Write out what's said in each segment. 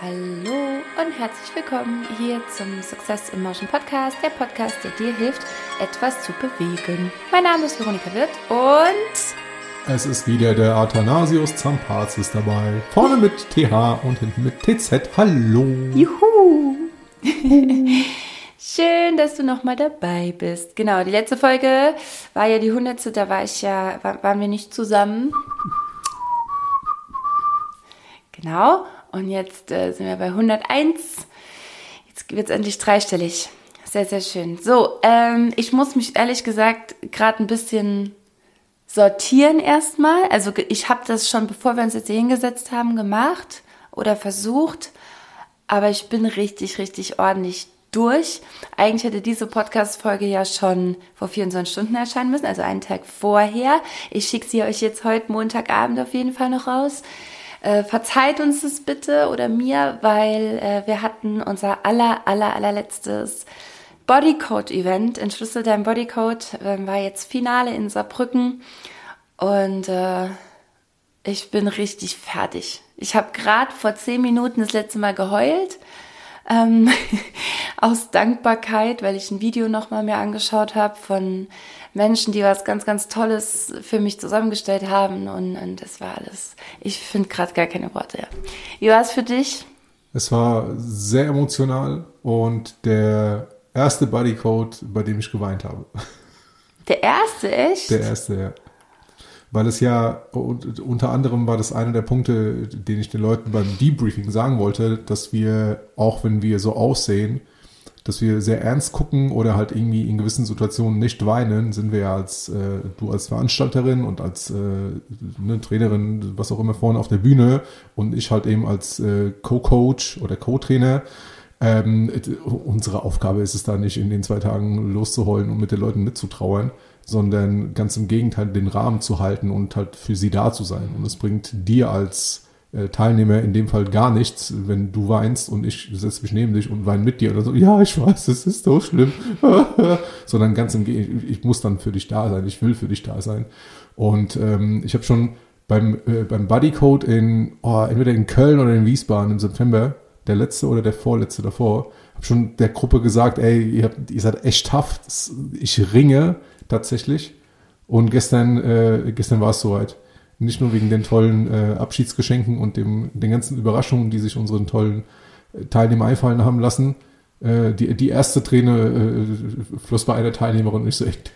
Hallo und herzlich willkommen hier zum Success in Motion Podcast, der Podcast, der dir hilft, etwas zu bewegen. Mein Name ist Veronika Wirth und es ist wieder der Athanasius Zampazis dabei. Vorne mit TH und hinten mit TZ. Hallo. Juhu. Schön, dass du nochmal dabei bist. Genau, die letzte Folge war ja die hundertste, da war ich ja, waren wir nicht zusammen. Genau. Und jetzt äh, sind wir bei 101. Jetzt wird es endlich dreistellig. Sehr, sehr schön. So, ähm, ich muss mich ehrlich gesagt gerade ein bisschen sortieren erstmal. Also ich habe das schon, bevor wir uns jetzt hier hingesetzt haben, gemacht oder versucht. Aber ich bin richtig, richtig ordentlich durch. Eigentlich hätte diese Podcast-Folge ja schon vor 24 Stunden erscheinen müssen, also einen Tag vorher. Ich schicke sie euch jetzt heute Montagabend auf jeden Fall noch raus. Äh, verzeiht uns das bitte oder mir, weil äh, wir hatten unser aller, aller, allerletztes Bodycode-Event. Entschlüssel dein Bodycode äh, war jetzt Finale in Saarbrücken und äh, ich bin richtig fertig. Ich habe gerade vor zehn Minuten das letzte Mal geheult ähm, aus Dankbarkeit, weil ich ein Video nochmal mir angeschaut habe von Menschen, die was ganz, ganz Tolles für mich zusammengestellt haben und, und das war alles. Ich finde gerade gar keine Worte. Ja. Wie war es für dich? Es war sehr emotional und der erste Bodycode, bei dem ich geweint habe. Der erste, echt? Der erste, ja weil es ja unter anderem war das einer der Punkte, den ich den Leuten beim Debriefing sagen wollte, dass wir, auch wenn wir so aussehen, dass wir sehr ernst gucken oder halt irgendwie in gewissen Situationen nicht weinen, sind wir ja als äh, du als Veranstalterin und als äh, ne, Trainerin, was auch immer vorne auf der Bühne und ich halt eben als äh, Co-Coach oder Co-Trainer. Ähm, unsere Aufgabe ist es da nicht, in den zwei Tagen loszuheulen und mit den Leuten mitzutrauern, sondern ganz im Gegenteil den Rahmen zu halten und halt für sie da zu sein. Und es bringt dir als Teilnehmer in dem Fall gar nichts, wenn du weinst und ich setze mich neben dich und weine mit dir oder so, ja, ich weiß, es ist so schlimm, sondern ganz im Gegenteil, ich muss dann für dich da sein, ich will für dich da sein. Und ähm, ich habe schon beim, äh, beim Bodycode in, oh, entweder in Köln oder in Wiesbaden im September, der letzte oder der vorletzte davor, habe schon der Gruppe gesagt, ey, ihr, habt, ihr seid echt tough, ich ringe tatsächlich. Und gestern, äh, gestern war es soweit. Nicht nur wegen den tollen äh, Abschiedsgeschenken und dem, den ganzen Überraschungen, die sich unseren tollen äh, Teilnehmer einfallen haben lassen. Äh, die, die erste Träne äh, floss bei einer Teilnehmerin und ich so, echt,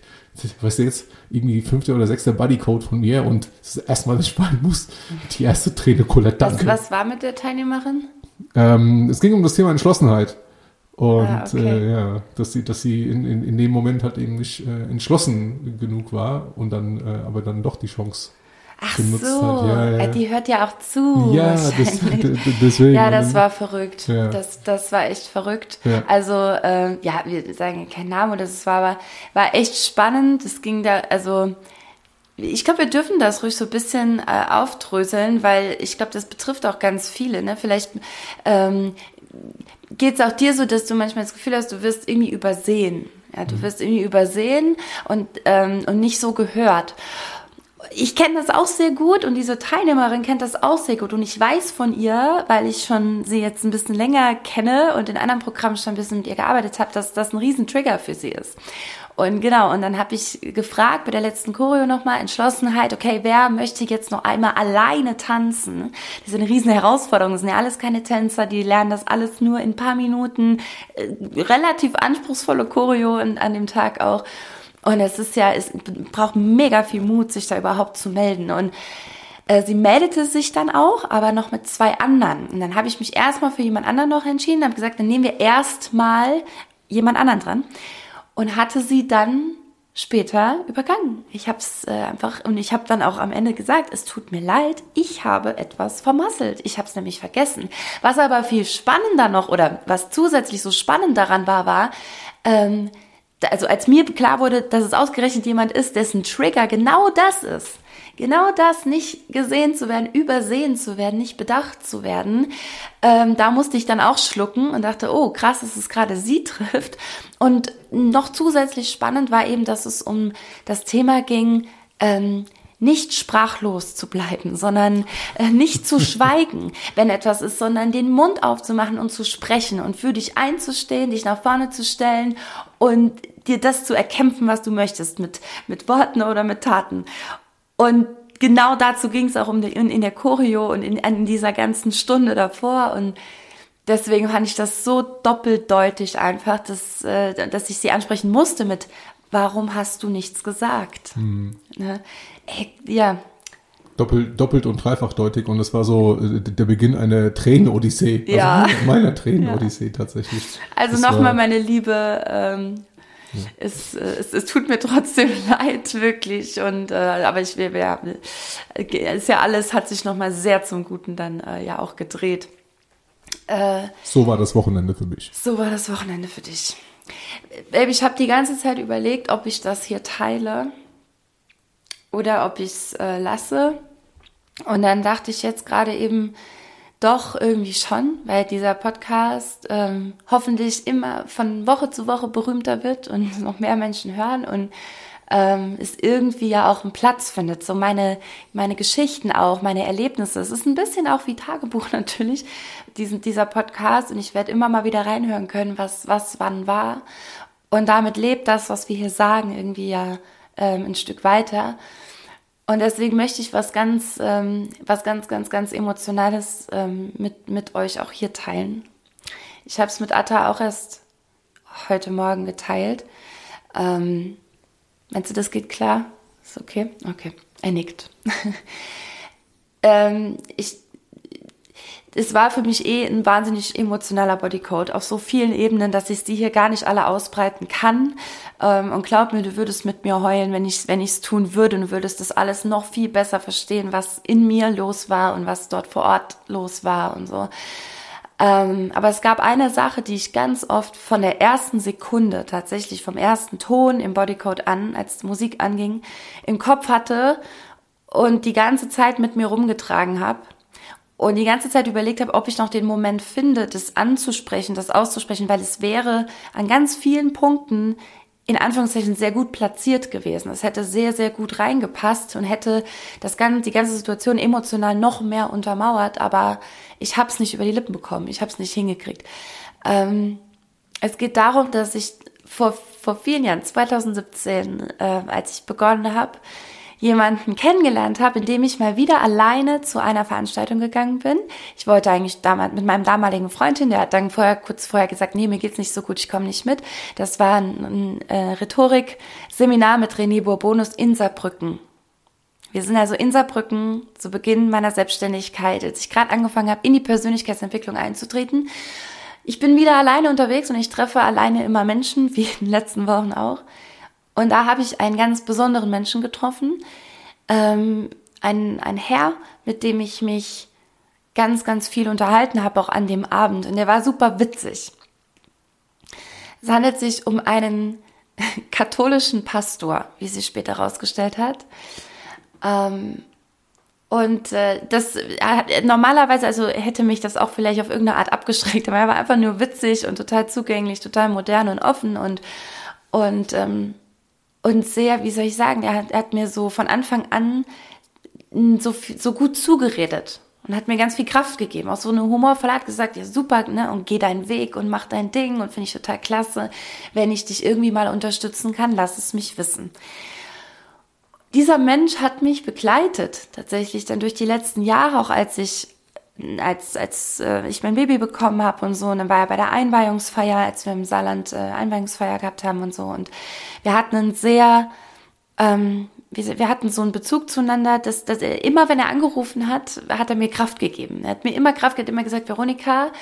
weißt du jetzt, irgendwie fünfter oder sechster Bodycode von mir und das ist erstmal, dass ich weinen muss. Die erste Träne Colette, danke. Was, was war mit der Teilnehmerin? Ähm, es ging um das Thema Entschlossenheit. Und ah, okay. äh, ja, dass sie, dass sie in, in, in dem Moment halt eben nicht äh, entschlossen genug war und dann äh, aber dann doch die Chance Ach so, ja, ja. Äh, die hört ja auch zu. Ja, das, deswegen. Ja, das war verrückt. Ja. Das, das war echt verrückt. Ja. Also, ähm, ja, wir sagen keinen Namen, das war aber, war echt spannend. Es ging da, also, ich glaube, wir dürfen das ruhig so ein bisschen äh, aufdröseln, weil ich glaube, das betrifft auch ganz viele. Ne? Vielleicht ähm, geht es auch dir so, dass du manchmal das Gefühl hast, du wirst irgendwie übersehen. Ja, du mhm. wirst irgendwie übersehen und, ähm, und nicht so gehört ich kenne das auch sehr gut und diese Teilnehmerin kennt das auch sehr gut und ich weiß von ihr, weil ich schon sie jetzt ein bisschen länger kenne und in anderen Programmen schon ein bisschen mit ihr gearbeitet habe, dass das ein riesen Trigger für sie ist. Und genau, und dann habe ich gefragt bei der letzten Choreo nochmal, Entschlossenheit, okay, wer möchte jetzt noch einmal alleine tanzen? Das ist eine riesen Herausforderung, das sind ja alles keine Tänzer, die lernen das alles nur in paar Minuten, äh, relativ anspruchsvolle Choreo an dem Tag auch. Und es ist ja, es braucht mega viel Mut, sich da überhaupt zu melden. Und äh, sie meldete sich dann auch, aber noch mit zwei anderen. Und dann habe ich mich erstmal für jemand anderen noch entschieden, habe gesagt, dann nehmen wir erstmal jemand anderen dran. Und hatte sie dann später übergangen. Ich habe es äh, einfach und ich habe dann auch am Ende gesagt, es tut mir leid, ich habe etwas vermasselt. Ich habe es nämlich vergessen. Was aber viel spannender noch oder was zusätzlich so spannend daran war, war, ähm, also als mir klar wurde, dass es ausgerechnet jemand ist, dessen Trigger genau das ist, genau das, nicht gesehen zu werden, übersehen zu werden, nicht bedacht zu werden, ähm, da musste ich dann auch schlucken und dachte, oh krass, dass es gerade sie trifft. Und noch zusätzlich spannend war eben, dass es um das Thema ging, ähm, nicht sprachlos zu bleiben, sondern äh, nicht zu schweigen, wenn etwas ist, sondern den Mund aufzumachen und zu sprechen und für dich einzustehen, dich nach vorne zu stellen und dir das zu erkämpfen, was du möchtest, mit, mit Worten oder mit Taten. Und genau dazu ging es auch um die, in, in der Choreo und in, in dieser ganzen Stunde davor und deswegen fand ich das so doppeldeutig einfach, dass, äh, dass ich sie ansprechen musste mit, warum hast du nichts gesagt? Mhm. Ne? ja. Doppelt, doppelt und dreifachdeutig und es war so äh, der Beginn einer Tränenodyssee. Also ja. meiner Tränenodyssee ja. tatsächlich. Also nochmal meine Liebe, ähm. Es, es, es tut mir trotzdem leid, wirklich. Und äh, aber ich will, ja, ist ja alles, hat sich nochmal sehr zum Guten dann äh, ja auch gedreht. Äh, so war das Wochenende für mich. So war das Wochenende für dich. Baby, ich habe die ganze Zeit überlegt, ob ich das hier teile oder ob ich es äh, lasse. Und dann dachte ich jetzt gerade eben doch irgendwie schon, weil dieser Podcast ähm, hoffentlich immer von Woche zu Woche berühmter wird und noch mehr Menschen hören und ähm, es irgendwie ja auch einen Platz findet. So meine, meine Geschichten auch, meine Erlebnisse. Es ist ein bisschen auch wie Tagebuch natürlich, diesen, dieser Podcast. Und ich werde immer mal wieder reinhören können, was, was wann war. Und damit lebt das, was wir hier sagen, irgendwie ja ähm, ein Stück weiter. Und deswegen möchte ich was ganz, ähm, was ganz, ganz, ganz Emotionales ähm, mit, mit euch auch hier teilen. Ich habe es mit Atta auch erst heute Morgen geteilt. Ähm, meinst du, das geht klar? Ist okay? Okay. Er nickt. ähm, ich, es war für mich eh ein wahnsinnig emotionaler Bodycode auf so vielen Ebenen, dass ich die hier gar nicht alle ausbreiten kann. Ähm, und glaub mir, du würdest mit mir heulen, wenn ich wenn ich es tun würde und würdest das alles noch viel besser verstehen, was in mir los war und was dort vor Ort los war und so. Ähm, aber es gab eine Sache, die ich ganz oft von der ersten Sekunde, tatsächlich vom ersten Ton im Bodycode an, als Musik anging, im Kopf hatte und die ganze Zeit mit mir rumgetragen habe und die ganze Zeit überlegt habe, ob ich noch den Moment finde, das anzusprechen, das auszusprechen, weil es wäre an ganz vielen Punkten in Anführungszeichen sehr gut platziert gewesen. Es hätte sehr, sehr gut reingepasst und hätte das ganze, die ganze Situation emotional noch mehr untermauert, aber ich habe es nicht über die Lippen bekommen, ich habe es nicht hingekriegt. Ähm, es geht darum, dass ich vor, vor vielen Jahren, 2017, äh, als ich begonnen habe, jemanden kennengelernt habe, indem ich mal wieder alleine zu einer Veranstaltung gegangen bin. Ich wollte eigentlich damals mit meinem damaligen Freundin, der hat dann vorher kurz vorher gesagt, nee, mir geht's nicht so gut, ich komme nicht mit. Das war ein, ein äh, Rhetorik-Seminar mit René Bourbonus in Saarbrücken. Wir sind also in Saarbrücken zu Beginn meiner Selbstständigkeit, als ich gerade angefangen habe, in die Persönlichkeitsentwicklung einzutreten. Ich bin wieder alleine unterwegs und ich treffe alleine immer Menschen, wie in den letzten Wochen auch. Und da habe ich einen ganz besonderen Menschen getroffen, ähm, ein, ein Herr, mit dem ich mich ganz, ganz viel unterhalten habe, auch an dem Abend. Und der war super witzig. Es handelt sich um einen katholischen Pastor, wie sich später herausgestellt hat. Ähm, und äh, das normalerweise, also hätte mich das auch vielleicht auf irgendeine Art abgeschreckt, aber er war einfach nur witzig und total zugänglich, total modern und offen und und ähm, und sehr, wie soll ich sagen, er hat, er hat mir so von Anfang an so, so gut zugeredet und hat mir ganz viel Kraft gegeben. Auch so eine humorvolle Art gesagt, ja super, ne, und geh deinen Weg und mach dein Ding und finde ich total klasse. Wenn ich dich irgendwie mal unterstützen kann, lass es mich wissen. Dieser Mensch hat mich begleitet, tatsächlich dann durch die letzten Jahre, auch als ich als, als äh, ich mein Baby bekommen habe und so, und dann war er bei der Einweihungsfeier, als wir im Saarland äh, Einweihungsfeier gehabt haben und so. Und wir hatten einen sehr, ähm, wir, wir hatten so einen Bezug zueinander, dass, dass er immer, wenn er angerufen hat, hat er mir Kraft gegeben. Er hat mir immer Kraft gegeben, immer gesagt, Veronika,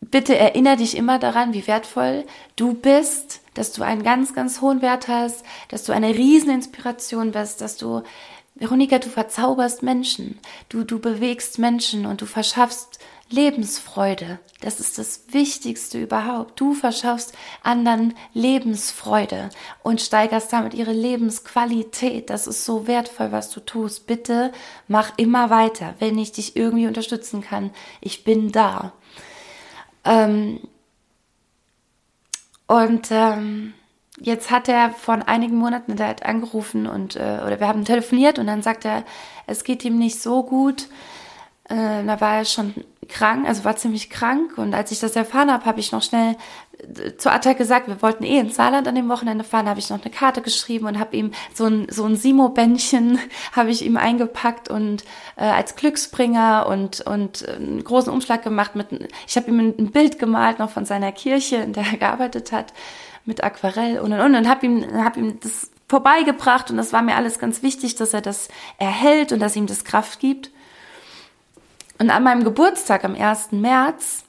bitte erinnere dich immer daran, wie wertvoll du bist, dass du einen ganz, ganz hohen Wert hast, dass du eine Rieseninspiration bist, dass du Veronika, du verzauberst Menschen, du, du bewegst Menschen und du verschaffst Lebensfreude. Das ist das Wichtigste überhaupt. Du verschaffst anderen Lebensfreude und steigerst damit ihre Lebensqualität. Das ist so wertvoll, was du tust. Bitte mach immer weiter, wenn ich dich irgendwie unterstützen kann. Ich bin da. Ähm und ähm, jetzt hat er vor einigen Monaten der hat angerufen und äh, oder wir haben telefoniert und dann sagt er, es geht ihm nicht so gut. Äh, da war er schon krank, also war ziemlich krank. Und als ich das erfahren habe, habe ich noch schnell äh, zu Atta gesagt, wir wollten eh ins Saarland an dem Wochenende fahren, habe ich noch eine Karte geschrieben und habe ihm so ein so ein Simo-Bändchen habe ich ihm eingepackt und äh, als Glücksbringer und und äh, einen großen Umschlag gemacht mit ich habe ihm ein Bild gemalt noch von seiner Kirche, in der er gearbeitet hat mit Aquarell und und und, und habe ihm hab ihm das vorbeigebracht und das war mir alles ganz wichtig, dass er das erhält und dass ihm das Kraft gibt. Und an meinem Geburtstag am 1. März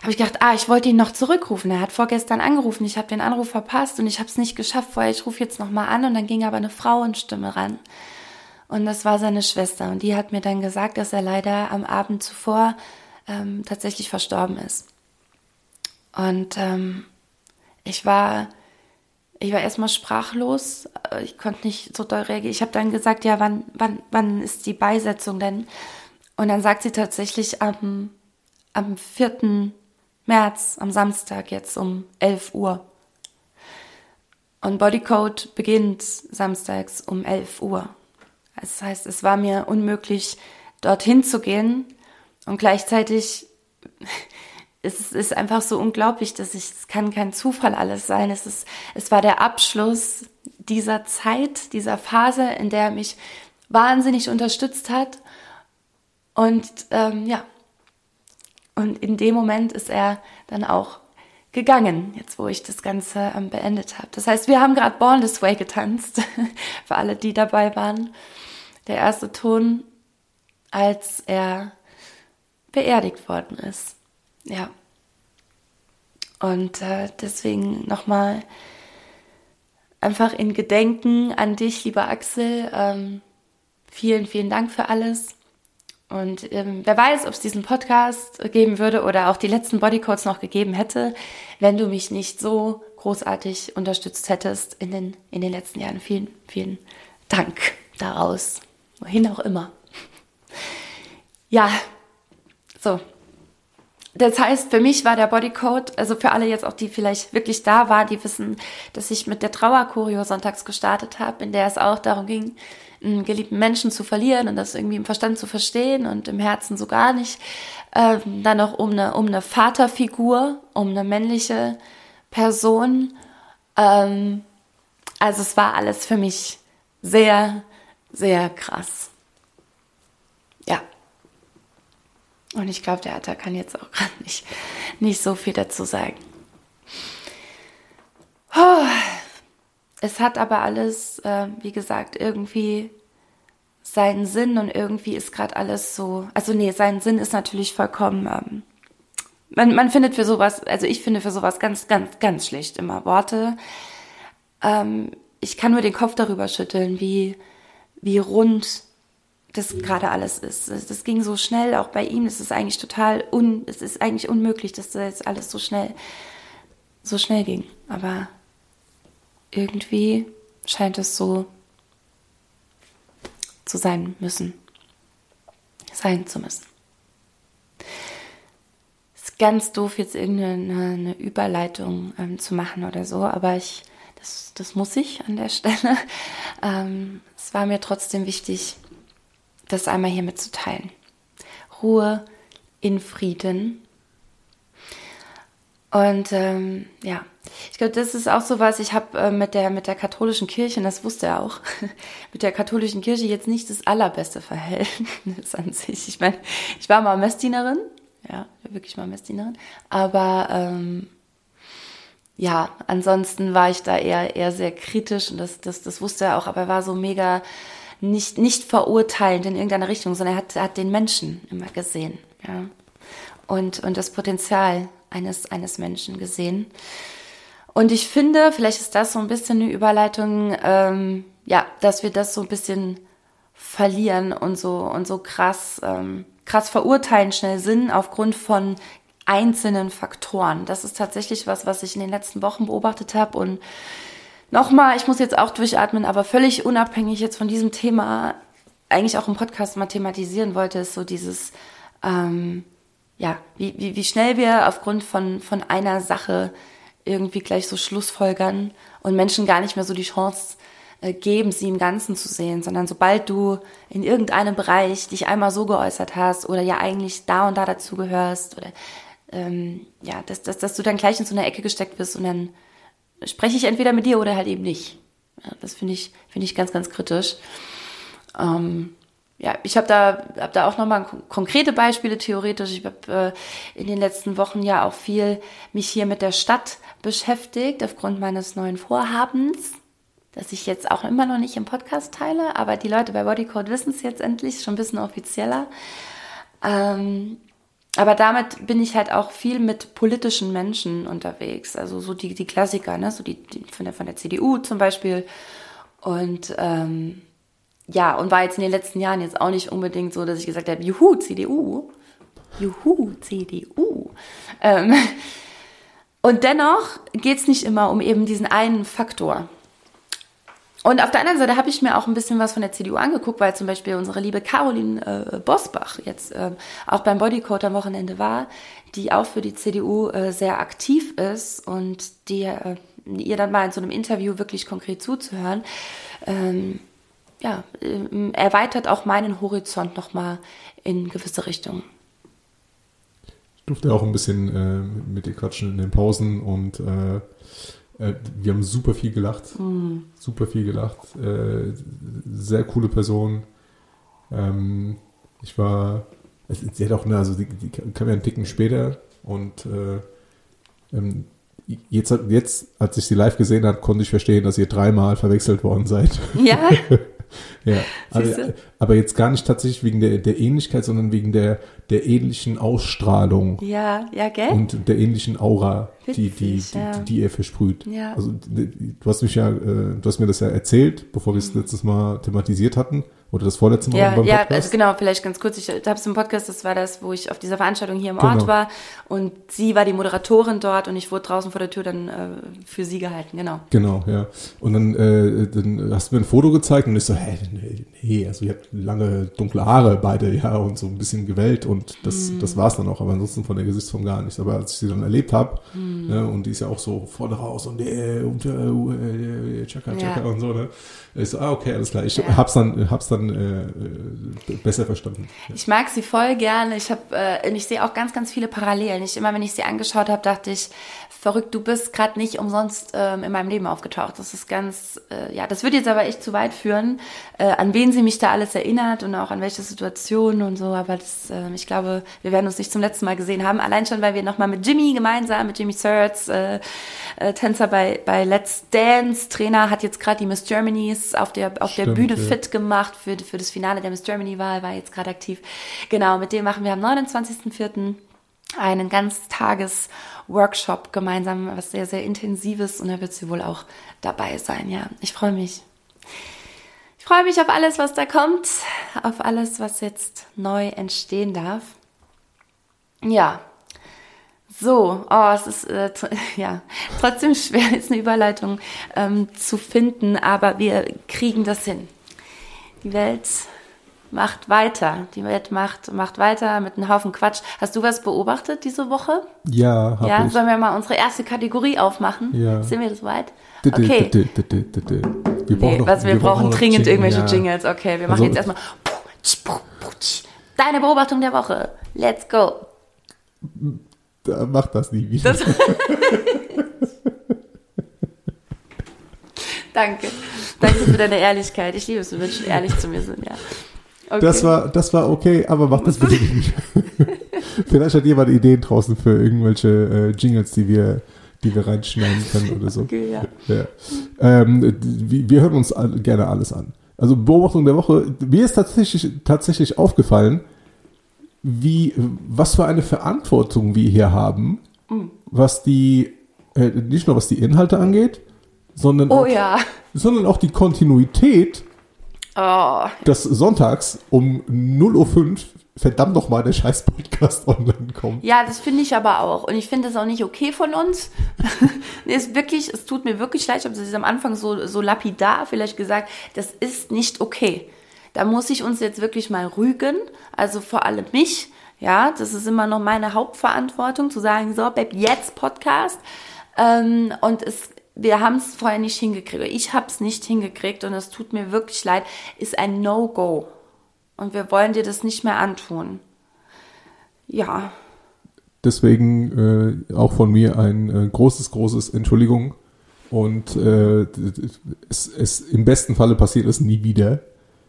habe ich gedacht, ah, ich wollte ihn noch zurückrufen. Er hat vorgestern angerufen, ich habe den Anruf verpasst und ich habe es nicht geschafft vorher. Ich rufe jetzt nochmal an und dann ging aber eine Frauenstimme ran. Und das war seine Schwester und die hat mir dann gesagt, dass er leider am Abend zuvor ähm, tatsächlich verstorben ist. Und ähm, ich war, ich war erstmal sprachlos. Ich konnte nicht so doll reagieren. Ich habe dann gesagt, ja, wann, wann, wann ist die Beisetzung denn? Und dann sagt sie tatsächlich am, am 4. März, am Samstag jetzt um 11 Uhr. Und Bodycode beginnt samstags um 11 Uhr. Das heißt, es war mir unmöglich, dorthin zu gehen. Und gleichzeitig es ist einfach so unglaublich, dass ich, es kann kein Zufall alles sein. Es ist, es war der Abschluss dieser Zeit, dieser Phase, in der er mich wahnsinnig unterstützt hat. Und ähm, ja, und in dem Moment ist er dann auch gegangen, jetzt wo ich das Ganze ähm, beendet habe. Das heißt, wir haben gerade Born This Way getanzt, für alle, die dabei waren. Der erste Ton, als er beerdigt worden ist. Ja. Und äh, deswegen nochmal einfach in Gedenken an dich, lieber Axel. Ähm, vielen, vielen Dank für alles. Und ähm, wer weiß, ob es diesen Podcast geben würde oder auch die letzten Bodycodes noch gegeben hätte, wenn du mich nicht so großartig unterstützt hättest in den, in den letzten Jahren. Vielen, vielen Dank daraus. Wohin auch immer. Ja, so, das heißt, für mich war der Bodycode, also für alle jetzt auch, die vielleicht wirklich da waren, die wissen, dass ich mit der Trauerkurio sonntags gestartet habe, in der es auch darum ging, einen geliebten Menschen zu verlieren und das irgendwie im Verstand zu verstehen und im Herzen so gar nicht. Ähm, dann auch um eine, um eine Vaterfigur, um eine männliche Person. Ähm, also es war alles für mich sehr, sehr krass. Ja. Und ich glaube, der Atta kann jetzt auch gerade nicht, nicht so viel dazu sagen. Es hat aber alles, äh, wie gesagt, irgendwie seinen Sinn und irgendwie ist gerade alles so. Also nee, sein Sinn ist natürlich vollkommen. Ähm, man, man findet für sowas, also ich finde für sowas ganz, ganz, ganz schlecht immer Worte. Ähm, ich kann nur den Kopf darüber schütteln, wie, wie rund das gerade alles ist. Das ging so schnell, auch bei ihm. Es ist eigentlich total un, es ist eigentlich unmöglich, dass das jetzt alles so schnell, so schnell ging. Aber irgendwie scheint es so zu sein müssen, sein zu müssen. Ist ganz doof, jetzt irgendeine eine Überleitung ähm, zu machen oder so, aber ich, das, das muss ich an der Stelle. Ähm, es war mir trotzdem wichtig, das einmal hier mitzuteilen. Ruhe in Frieden. Und ähm, ja, ich glaube, das ist auch so was, ich habe äh, mit, der, mit der katholischen Kirche, und das wusste er auch, mit der katholischen Kirche jetzt nicht das allerbeste Verhältnis an sich. Ich meine, ich war mal Messdienerin, ja, wirklich mal Messdienerin, aber ähm, ja, ansonsten war ich da eher, eher sehr kritisch und das, das, das wusste er auch, aber er war so mega nicht, nicht verurteilend in irgendeiner Richtung, sondern er hat, hat den Menschen immer gesehen, ja. Und, und das Potenzial eines, eines Menschen gesehen. Und ich finde, vielleicht ist das so ein bisschen eine Überleitung, ähm, ja, dass wir das so ein bisschen verlieren und so, und so krass, ähm, krass verurteilen schnell sind aufgrund von einzelnen Faktoren. Das ist tatsächlich was, was ich in den letzten Wochen beobachtet habe und nochmal, ich muss jetzt auch durchatmen, aber völlig unabhängig jetzt von diesem Thema, eigentlich auch im Podcast mal thematisieren wollte, ist so dieses, ähm, ja, wie, wie, wie schnell wir aufgrund von, von einer Sache irgendwie gleich so Schlussfolgern und Menschen gar nicht mehr so die Chance äh, geben, sie im Ganzen zu sehen, sondern sobald du in irgendeinem Bereich dich einmal so geäußert hast oder ja eigentlich da und da dazu gehörst oder ähm, ja, dass, dass, dass du dann gleich in so eine Ecke gesteckt wirst und dann spreche ich entweder mit dir oder halt eben nicht. Ja, das finde ich, finde ich ganz, ganz kritisch. Ähm, ja, ich habe da, hab da auch nochmal konkrete Beispiele theoretisch. Ich habe äh, in den letzten Wochen ja auch viel mich hier mit der Stadt beschäftigt aufgrund meines neuen Vorhabens das ich jetzt auch immer noch nicht im Podcast teile, aber die Leute bei Bodycode wissen es jetzt endlich, schon ein bisschen offizieller. Ähm, aber damit bin ich halt auch viel mit politischen Menschen unterwegs, also so die, die Klassiker, ne? so die, die von, der, von der CDU zum Beispiel. Und ähm, ja, und war jetzt in den letzten Jahren jetzt auch nicht unbedingt so, dass ich gesagt habe, juhu, CDU, juhu, CDU. Ähm, und dennoch geht es nicht immer um eben diesen einen Faktor. Und auf der anderen Seite habe ich mir auch ein bisschen was von der CDU angeguckt, weil zum Beispiel unsere liebe Caroline äh, Bosbach jetzt äh, auch beim Bodycode am Wochenende war, die auch für die CDU äh, sehr aktiv ist und die äh, ihr dann mal in so einem Interview wirklich konkret zuzuhören, ähm, ja, äh, erweitert auch meinen Horizont nochmal in gewisse Richtungen. Ich durfte auch ein bisschen äh, mit dir quatschen in den Pausen und äh, wir haben super viel gelacht. Mhm. Super viel gelacht. Äh, sehr coole Person. Ähm, ich war, sie hat auch, ne, also die, die kam ja einen Ticken später und äh, ähm, jetzt, jetzt, als ich sie live gesehen habe, konnte ich verstehen, dass ihr dreimal verwechselt worden seid. Ja. ja, aber, aber, jetzt gar nicht tatsächlich wegen der, der Ähnlichkeit, sondern wegen der, der ähnlichen Ausstrahlung. Ja, ja, gell? Und der ähnlichen Aura, Witzig, die, die, ja. die, die, ihr versprüht. Ja. Also du hast mich ja, äh, du hast mir das ja erzählt, bevor wir es letztes Mal thematisiert hatten. Oder das vorletzte Mal ja, beim Podcast? Ja, also genau, vielleicht ganz kurz. Ich habe es im Podcast, das war das, wo ich auf dieser Veranstaltung hier im genau. Ort war. Und sie war die Moderatorin dort und ich wurde draußen vor der Tür dann äh, für sie gehalten, genau. Genau, ja. Und dann, äh, dann hast du mir ein Foto gezeigt und ich so, hey, nee, also ihr habt lange dunkle Haare beide, ja, und so ein bisschen gewellt und das, mm. das war es dann auch, aber ansonsten von der Gesichtsform gar nichts. Aber als ich sie dann erlebt habe, mm. ne, und die ist ja auch so vorne raus und äh, und äh, äh, Chaka, Chaka ja. und so, ne? Ich so, ah, okay, alles klar. Ich ja. hab's dann, hab's dann äh, äh, besser verstanden. Ich mag sie voll gerne. Ich habe, äh, ich sehe auch ganz, ganz viele Parallelen. Ich immer, wenn ich sie angeschaut habe, dachte ich, verrückt, du bist gerade nicht umsonst ähm, in meinem Leben aufgetaucht. Das ist ganz, äh, ja, das würde jetzt aber echt zu weit führen, äh, an wen sie mich da alles erinnert und auch an welche Situationen und so. Aber das, äh, ich glaube, wir werden uns nicht zum letzten Mal gesehen haben. Allein schon, weil wir nochmal mit Jimmy gemeinsam, mit Jimmy Sertz, äh, äh, Tänzer bei, bei Let's Dance, Trainer, hat jetzt gerade die Miss Germany's auf der, auf Stimmt, der Bühne ja. fit gemacht für, für das Finale der Miss Germany-Wahl, war jetzt gerade aktiv. Genau, mit dem machen wir am 29.04. einen Ganztages-Workshop gemeinsam, was sehr, sehr intensives und da wird sie wohl auch dabei sein. Ja, ich freue mich. Ich freue mich auf alles, was da kommt, auf alles, was jetzt neu entstehen darf. Ja, so, oh, es ist äh, ja trotzdem schwer, jetzt eine Überleitung ähm, zu finden, aber wir kriegen das hin. Die Welt macht weiter. Die Welt macht, macht weiter mit einem Haufen Quatsch. Hast du was beobachtet diese Woche? Ja, hab ja, ich. Sollen wir mal unsere erste Kategorie aufmachen? Ja. Sind wir das weit? Okay. Wir brauchen, nee, was, wir, wir brauchen, brauchen dringend irgendwelche ja. Jingles. Okay, wir machen also, jetzt erstmal deine Beobachtung der Woche. Let's go. Mach das nie wieder. Das Danke. Danke für deine Ehrlichkeit. Ich liebe es, wenn Menschen ehrlich zu mir sind, ja. Okay. Das, war, das war okay, aber mach das bitte nicht. Vielleicht hat jemand Ideen draußen für irgendwelche äh, Jingles, die wir, die wir reinschneiden können oder so. Okay, ja. ja. Ähm, wir hören uns gerne alles an. Also Beobachtung der Woche. Mir ist tatsächlich, tatsächlich aufgefallen, wie, was für eine Verantwortung wir hier haben, mhm. was die, äh, nicht nur was die Inhalte angeht, sondern, oh, auch, ja. sondern auch die Kontinuität, oh. dass sonntags um 0.05 Uhr verdammt noch mal der scheiß Podcast online kommt. Ja, das finde ich aber auch. Und ich finde das auch nicht okay von uns. ist wirklich, es tut mir wirklich leid, ich habe es am Anfang so, so lapidar vielleicht gesagt, das ist nicht okay. Da muss ich uns jetzt wirklich mal rügen, also vor allem mich. Ja, das ist immer noch meine Hauptverantwortung, zu sagen, so, Babe, jetzt Podcast. Ähm, und es, wir haben es vorher nicht hingekriegt. Ich habe es nicht hingekriegt und es tut mir wirklich leid. Ist ein No-Go. Und wir wollen dir das nicht mehr antun. Ja. Deswegen äh, auch von mir ein äh, großes, großes Entschuldigung. Und äh, es, es im besten Falle passiert es nie wieder.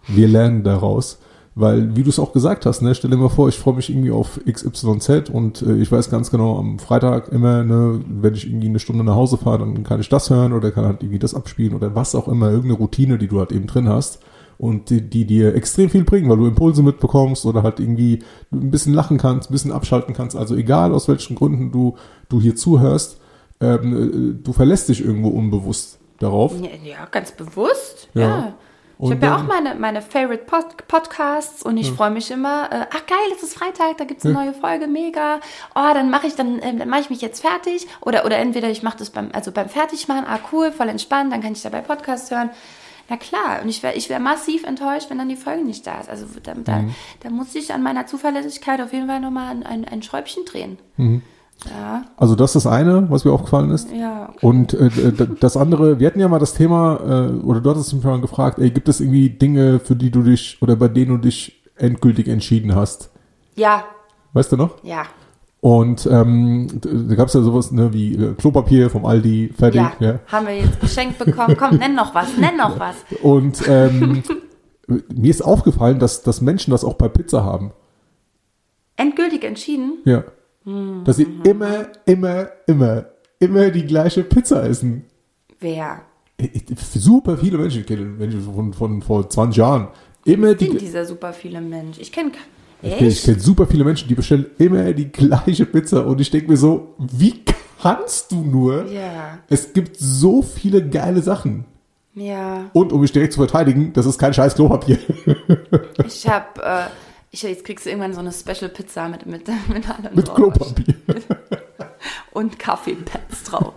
Wir lernen daraus. Weil, wie du es auch gesagt hast, ne, stell dir mal vor, ich freue mich irgendwie auf XYZ und äh, ich weiß ganz genau, am Freitag immer, ne, wenn ich irgendwie eine Stunde nach Hause fahre, dann kann ich das hören oder kann halt irgendwie das abspielen oder was auch immer, irgendeine Routine, die du halt eben drin hast und die, die dir extrem viel bringen, weil du Impulse mitbekommst oder halt irgendwie ein bisschen lachen kannst, ein bisschen abschalten kannst. Also egal aus welchen Gründen du, du hier zuhörst, ähm, äh, du verlässt dich irgendwo unbewusst darauf. Ja, ja ganz bewusst, ja. ja. Ich habe ja auch meine, meine Favorite Pod Podcasts und ich ja. freue mich immer, äh, ach geil, es ist Freitag, da gibt es eine ja. neue Folge, mega. Oh, dann mache ich, dann, äh, dann mache ich mich jetzt fertig. Oder, oder entweder ich mache das beim, also beim Fertigmachen, ah cool, voll entspannt, dann kann ich dabei Podcasts hören. Na klar, und ich wäre ich wär massiv enttäuscht, wenn dann die Folge nicht da ist. Also da, da, mhm. da muss ich an meiner Zuverlässigkeit auf jeden Fall nochmal ein, ein, ein Schräubchen drehen. Mhm. Ja. Also das ist das eine, was mir aufgefallen ist. Ja, okay. Und äh, das andere, wir hatten ja mal das Thema, äh, oder du hattest mich mal gefragt, ey, gibt es irgendwie Dinge, für die du dich oder bei denen du dich endgültig entschieden hast? Ja. Weißt du noch? Ja. Und ähm, da gab es ja sowas ne, wie äh, Klopapier vom Aldi, fertig. Ja, ja, haben wir jetzt geschenkt bekommen. Komm, nenn noch was, nenn noch was. Und ähm, mir ist aufgefallen, dass, dass Menschen das auch bei Pizza haben. Endgültig entschieden? Ja. Mhm. Dass sie immer, immer, immer, immer die gleiche Pizza essen. Wer? Super viele Menschen, ich kenne Menschen von, von vor 20 Jahren. Immer die. dieser super viele Mensch? Ich kenne ich kenne kenn super viele Menschen, die bestellen immer die gleiche Pizza und ich denke mir so, wie kannst du nur? Ja. Es gibt so viele geile Sachen. Ja. Und um mich direkt zu verteidigen, das ist kein scheiß Klopapier. ich habe, äh, ich, jetzt kriegst du irgendwann so eine Special Pizza mit mit mit allem Mit Klopapier. und Kaffeepads drauf.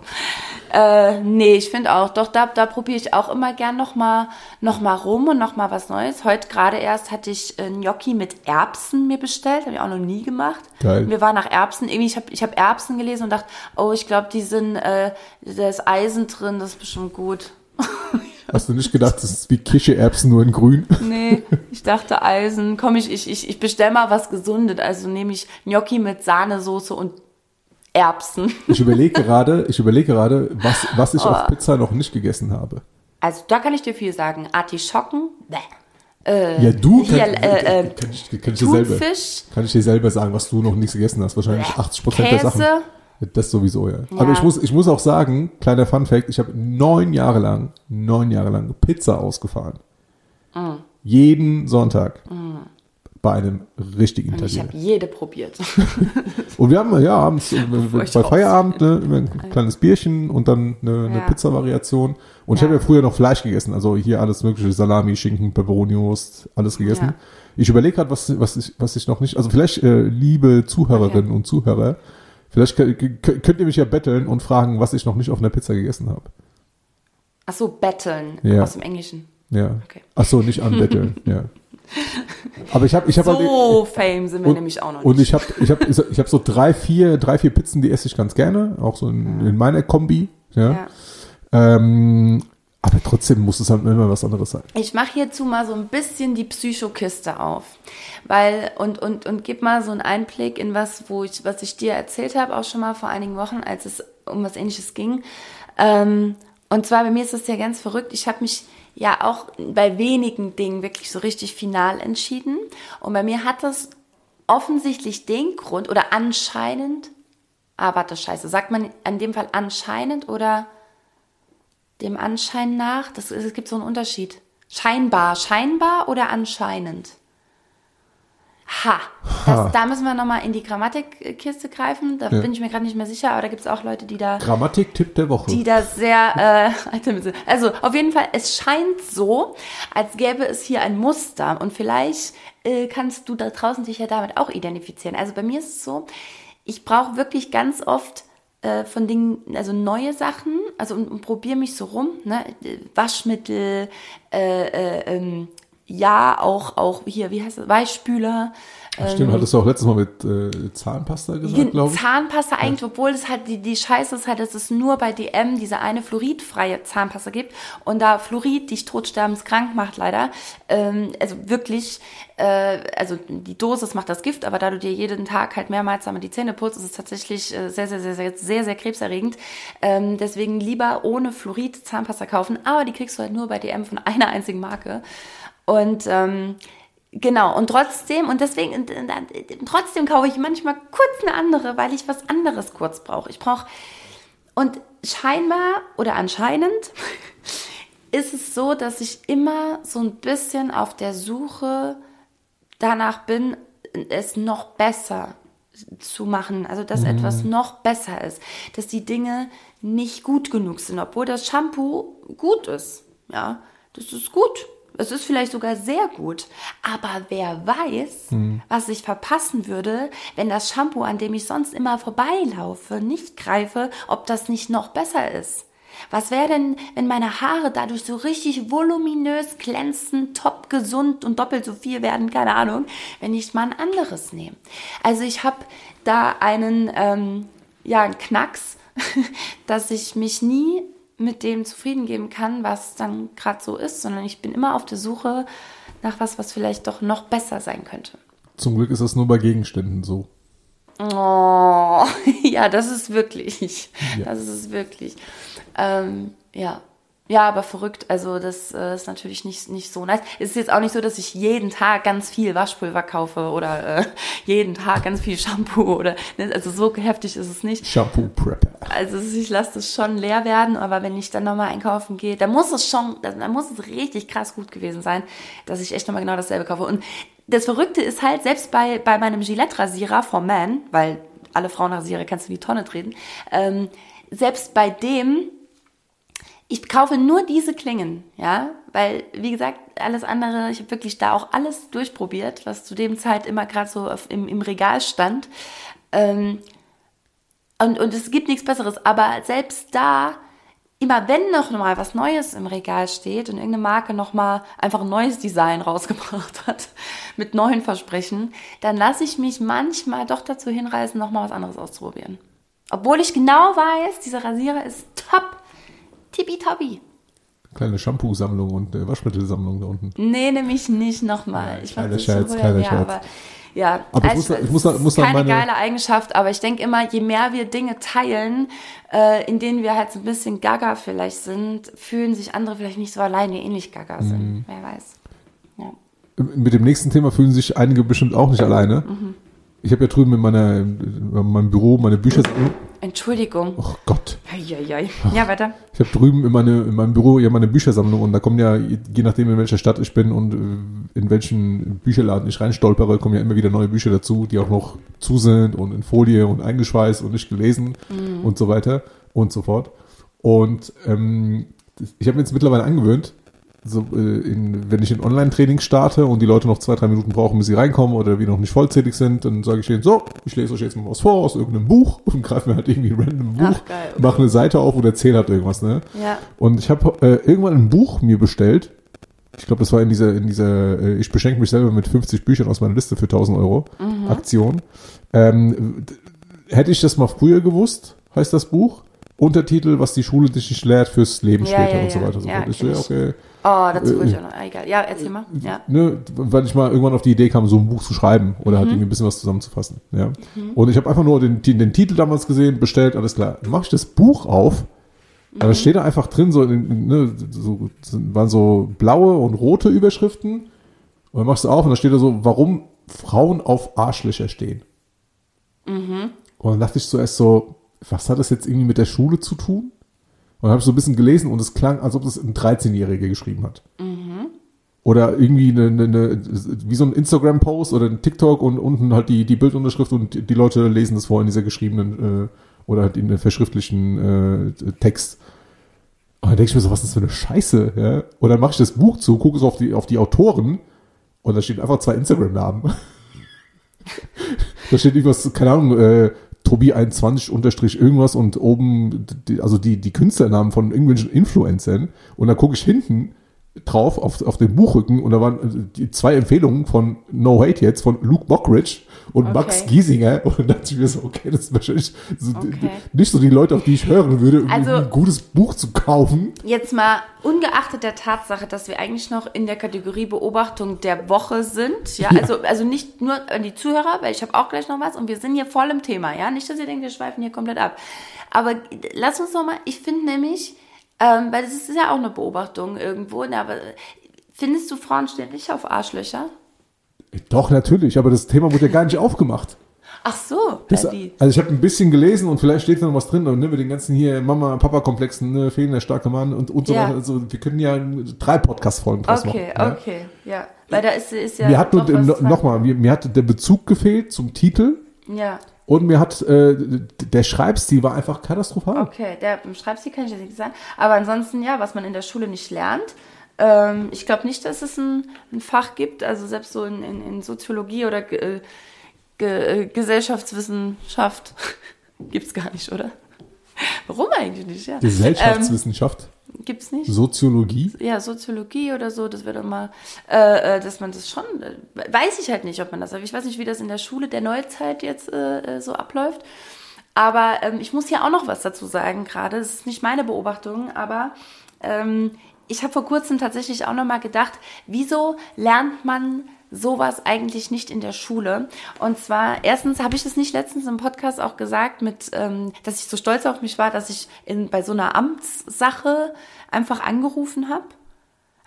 Äh, nee, ich finde auch, doch, da, da probiere ich auch immer gern nochmal noch mal rum und nochmal was Neues. Heute gerade erst hatte ich äh, Gnocchi mit Erbsen mir bestellt, habe ich auch noch nie gemacht. Geil. Mir war nach Erbsen, irgendwie, ich habe ich hab Erbsen gelesen und dachte, oh, ich glaube, die sind, äh, da ist Eisen drin, das ist bestimmt gut. Hast du nicht gedacht, das ist wie Kichererbsen nur in grün? Nee, ich dachte Eisen. Komm, ich, ich, ich, ich bestell mal was Gesundes. Also nehme ich Gnocchi mit Sahnesoße und Erbsen. Ich überlege gerade, ich überlege gerade, was, was ich oh. auf Pizza noch nicht gegessen habe. Also da kann ich dir viel sagen. Artischocken, bäh. Äh, ja, du hier, kann, äh, äh, kann, ich, kann, ich dir selber, kann ich dir selber sagen, was du noch nicht gegessen hast. Wahrscheinlich 80 Prozent der Sachen. Das sowieso, ja. ja. Aber ich muss, ich muss auch sagen, kleiner Fun Fact, ich habe neun Jahre lang, neun Jahre lang Pizza ausgefahren. Mm. Jeden Sonntag. Mm bei einem richtigen Italiener. Ich habe jede probiert. und wir haben ja abends äh, bei Feierabend ne, immer ein kleines Bierchen und dann eine, eine ja. Pizza-Variation. Und ja. ich habe ja früher noch Fleisch gegessen, also hier alles mögliche, Salami, Schinken, Peperoniwurst, alles gegessen. Ich überlege gerade, was, was, ich, was ich noch nicht, also vielleicht, äh, liebe Zuhörerinnen okay. und Zuhörer, vielleicht könnt ihr mich ja betteln und fragen, was ich noch nicht auf einer Pizza gegessen habe. Ach so, betteln aus dem Englischen. Ja. Okay. Ach so, nicht anbetteln, ja. Aber ich habe, ich habe so halt, fame sind wir und, nämlich auch noch nicht. Und ich habe, ich habe, ich habe so drei, vier, drei, vier Pizzen, die esse ich ganz gerne, auch so in, ja. in meiner Kombi. Ja. ja. Ähm, aber trotzdem muss es halt immer was anderes sein. Ich mache hierzu mal so ein bisschen die Psychokiste auf, weil und und und gib mal so einen Einblick in was, wo ich, was ich dir erzählt habe, auch schon mal vor einigen Wochen, als es um was Ähnliches ging. Ähm, und zwar bei mir ist das ja ganz verrückt. Ich habe mich ja auch bei wenigen Dingen wirklich so richtig final entschieden. Und bei mir hat das offensichtlich den Grund oder anscheinend, ah, warte, scheiße, sagt man in dem Fall anscheinend oder dem Anschein nach? Das, es gibt so einen Unterschied. Scheinbar, scheinbar oder anscheinend? Ha, das, da müssen wir nochmal in die Grammatikkiste greifen. Da ja. bin ich mir gerade nicht mehr sicher, aber da gibt es auch Leute, die da. Grammatik-Tipp der Woche. Die da sehr. Äh, also, auf jeden Fall, es scheint so, als gäbe es hier ein Muster. Und vielleicht äh, kannst du da draußen dich ja damit auch identifizieren. Also, bei mir ist es so, ich brauche wirklich ganz oft äh, von Dingen, also neue Sachen, also und, und probiere mich so rum, ne? Waschmittel, äh, äh, ähm, ja, auch, auch hier, wie heißt das, Weichspüler, Stimmt, ähm, hattest du auch letztes Mal mit äh, Zahnpasta gesagt, glaube ich. Zahnpasta eigentlich, ja. obwohl es halt die, die Scheiße ist halt, dass es nur bei DM diese eine fluoridfreie Zahnpasta gibt und da Fluorid dich totsterbenskrank macht leider. Ähm, also wirklich, äh, also die Dosis macht das Gift, aber da du dir jeden Tag halt mehrmals einmal die Zähne putzt, ist es tatsächlich äh, sehr, sehr, sehr, sehr, sehr, sehr krebserregend. Ähm, deswegen lieber ohne Fluorid Zahnpasta kaufen, aber die kriegst du halt nur bei DM von einer einzigen Marke. Und ähm, Genau, und trotzdem, und deswegen, und, und, und, trotzdem kaufe ich manchmal kurz eine andere, weil ich was anderes kurz brauche. Ich brauche, und scheinbar oder anscheinend ist es so, dass ich immer so ein bisschen auf der Suche danach bin, es noch besser zu machen, also dass mhm. etwas noch besser ist, dass die Dinge nicht gut genug sind, obwohl das Shampoo gut ist. Ja, das ist gut. Es ist vielleicht sogar sehr gut. Aber wer weiß, mhm. was ich verpassen würde, wenn das Shampoo, an dem ich sonst immer vorbeilaufe, nicht greife, ob das nicht noch besser ist. Was wäre denn, wenn meine Haare dadurch so richtig voluminös, glänzend, top gesund und doppelt so viel werden, keine Ahnung, wenn ich mal ein anderes nehme? Also ich habe da einen, ähm, ja, einen Knacks, dass ich mich nie mit dem zufrieden geben kann, was dann gerade so ist, sondern ich bin immer auf der Suche nach was, was vielleicht doch noch besser sein könnte. Zum Glück ist das nur bei Gegenständen so. Oh, ja, das ist wirklich. Ja. Das ist wirklich. Ähm, ja, ja, aber verrückt. Also das äh, ist natürlich nicht, nicht so nice. Es ist jetzt auch nicht so, dass ich jeden Tag ganz viel Waschpulver kaufe oder äh, jeden Tag ganz viel Shampoo oder ne? also so heftig ist es nicht. Shampoo Prepper. Also ich lasse das schon leer werden, aber wenn ich dann nochmal einkaufen gehe, dann muss es schon, dann muss es richtig krass gut gewesen sein, dass ich echt nochmal genau dasselbe kaufe. Und das Verrückte ist halt, selbst bei, bei meinem Gillette-Rasierer vom Man, weil alle Frauenrasierer kannst du in die Tonne treten, ähm, selbst bei dem ich kaufe nur diese Klingen, ja, weil, wie gesagt, alles andere, ich habe wirklich da auch alles durchprobiert, was zu dem Zeit immer gerade so auf, im, im Regal stand. Ähm, und, und es gibt nichts Besseres, aber selbst da, immer wenn noch mal was Neues im Regal steht und irgendeine Marke noch mal einfach ein neues Design rausgebracht hat mit neuen Versprechen, dann lasse ich mich manchmal doch dazu hinreißen, noch mal was anderes auszuprobieren. Obwohl ich genau weiß, dieser Rasierer ist top tippitoppi. Kleine Shampoo-Sammlung und äh, Waschmittelsammlung da unten. Nee, nämlich nicht nochmal. Ja, kleiner Scherz, so kleiner Scherz. Aber, ja, aber also, ich muss, ich muss, muss keine meine... geile Eigenschaft, aber ich denke immer, je mehr wir Dinge teilen, äh, in denen wir halt so ein bisschen gaga vielleicht sind, fühlen sich andere vielleicht nicht so alleine ähnlich gaga sind. Mhm. Wer weiß. Ja. Mit dem nächsten Thema fühlen sich einige bestimmt auch nicht alleine. Mhm. Ich habe ja drüben in, meiner, in meinem Büro meine Bücher. Entschuldigung. Oh Gott. Eieiei. Ja, weiter. Ich habe drüben in, meine, in meinem Büro ja meine Büchersammlung und da kommen ja, je nachdem in welcher Stadt ich bin und äh, in welchen Bücherladen ich reinstolpere, kommen ja immer wieder neue Bücher dazu, die auch noch zu sind und in Folie und eingeschweißt und nicht gelesen mhm. und so weiter und so fort. Und ähm, ich habe mir jetzt mittlerweile angewöhnt, so, äh, in, wenn ich ein Online-Training starte und die Leute noch zwei, drei Minuten brauchen, bis sie reinkommen oder wir noch nicht vollzählig sind, dann sage ich denen so, ich lese euch jetzt mal was vor aus irgendeinem Buch und greife mir halt irgendwie ein random Buch, Ach, geil, okay. mache eine Seite auf und erzähle halt irgendwas, ne? Ja. Und ich habe äh, irgendwann ein Buch mir bestellt. Ich glaube, das war in dieser, in dieser, äh, ich beschenke mich selber mit 50 Büchern aus meiner Liste für 1000 Euro mhm. Aktion. Ähm, hätte ich das mal früher gewusst, heißt das Buch. Untertitel, was die Schule dich nicht lehrt fürs Leben ja, später ja, und so weiter. So ja, ich so, ja, okay. Oh, dazu äh, würde ich auch noch. Egal. Ja, erzähl mal. Ja. Ne, weil ich mal irgendwann auf die Idee kam, so ein Buch zu schreiben oder halt mhm. halt irgendwie ein bisschen was zusammenzufassen. Ja. Mhm. Und ich habe einfach nur den, den Titel damals gesehen, bestellt, alles klar. Dann mache ich das Buch auf. Mhm. Da steht da einfach drin, so, ne, so waren so blaue und rote Überschriften. Und dann machst du auf und da steht da so, warum Frauen auf Arschlöcher stehen. Mhm. Und dann dachte ich zuerst so, was hat das jetzt irgendwie mit der Schule zu tun? Und dann habe ich so ein bisschen gelesen und es klang, als ob das ein 13-Jähriger geschrieben hat. Mhm. Oder irgendwie eine, eine, eine, wie so ein Instagram-Post oder ein TikTok und unten halt die, die Bildunterschrift und die, Leute lesen das vor in dieser geschriebenen äh, oder halt in der verschriftlichen äh, Text. Und dann denke ich mir so, was ist das für eine Scheiße? Ja? Und dann mache ich das Buch zu, gucke so auf die, auf die Autoren und da steht einfach zwei Instagram-Namen. da steht irgendwas, keine Ahnung, äh, Tobi21 unterstrich irgendwas und oben, die, also die, die Künstlernamen von irgendwelchen Influencern. Und dann gucke ich hinten drauf auf, auf dem Buchrücken und da waren äh, die zwei Empfehlungen von No Hate jetzt, von Luke Mockridge und okay. Max Giesinger und dann dachte ich mir so, okay, das ist wahrscheinlich so okay. nicht so die Leute, auf die ich hören würde, um also, ein gutes Buch zu kaufen. Jetzt mal ungeachtet der Tatsache, dass wir eigentlich noch in der Kategorie Beobachtung der Woche sind, ja, ja. also also nicht nur an die Zuhörer, weil ich habe auch gleich noch was und wir sind hier voll im Thema, ja, nicht, dass ihr denkt, wir schweifen hier komplett ab. Aber lass uns noch mal, ich finde nämlich, ähm, weil das ist ja auch eine Beobachtung irgendwo, ne, aber findest du Frauen stehen nicht auf Arschlöcher? Doch, natürlich, aber das Thema wurde ja gar nicht aufgemacht. Ach so, das, also ich habe ein bisschen gelesen und vielleicht steht da noch was drin, ne, mit den ganzen hier Mama-Papa-Komplexen, ne, fehlen der starke Mann und, und so ja. weiter. Also, wir können ja drei Podcast-Folgen draus okay, machen. Okay, okay, ja. Weil da ist, ist ja. Mir hat nur, no, nochmal, mir, mir hat der Bezug gefehlt zum Titel. Ja. Und mir hat äh, der Schreibstil war einfach katastrophal. Okay, der Schreibstil kann ich jetzt nicht sagen. Aber ansonsten, ja, was man in der Schule nicht lernt, ähm, ich glaube nicht, dass es ein, ein, Fach gibt, also selbst so in, in, in Soziologie oder äh, Ge äh, Gesellschaftswissenschaft gibt es gar nicht, oder? Warum eigentlich nicht? Ja. Gesellschaftswissenschaft? Ähm, gibt es nicht? Soziologie? Ja, Soziologie oder so, das wäre doch mal, äh, äh, dass man das schon, äh, weiß ich halt nicht, ob man das, ich weiß nicht, wie das in der Schule der Neuzeit jetzt äh, so abläuft. Aber ähm, ich muss hier auch noch was dazu sagen gerade. Das ist nicht meine Beobachtung, aber ähm, ich habe vor kurzem tatsächlich auch noch mal gedacht, wieso lernt man sowas eigentlich nicht in der Schule. Und zwar, erstens habe ich das nicht letztens im Podcast auch gesagt, mit, ähm, dass ich so stolz auf mich war, dass ich in, bei so einer Amtssache einfach angerufen habe.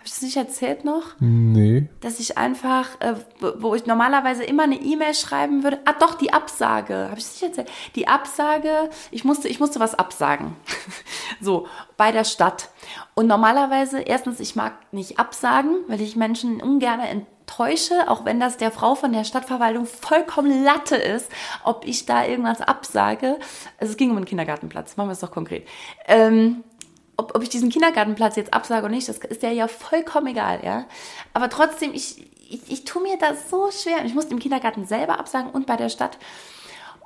Habe ich das nicht erzählt noch? Nee. Dass ich einfach, äh, wo ich normalerweise immer eine E-Mail schreiben würde, ah doch, die Absage, habe ich das nicht erzählt? Die Absage, ich musste, ich musste was absagen. so, bei der Stadt. Und normalerweise, erstens, ich mag nicht absagen, weil ich Menschen ungern enttäusche, auch wenn das der Frau von der Stadtverwaltung vollkommen Latte ist, ob ich da irgendwas absage. Also es ging um einen Kindergartenplatz, machen wir es doch konkret. Ähm, ob, ob ich diesen Kindergartenplatz jetzt absage oder nicht, das ist ja ja vollkommen egal, ja. Aber trotzdem, ich, ich, ich tue mir das so schwer. Ich muss im Kindergarten selber absagen und bei der Stadt.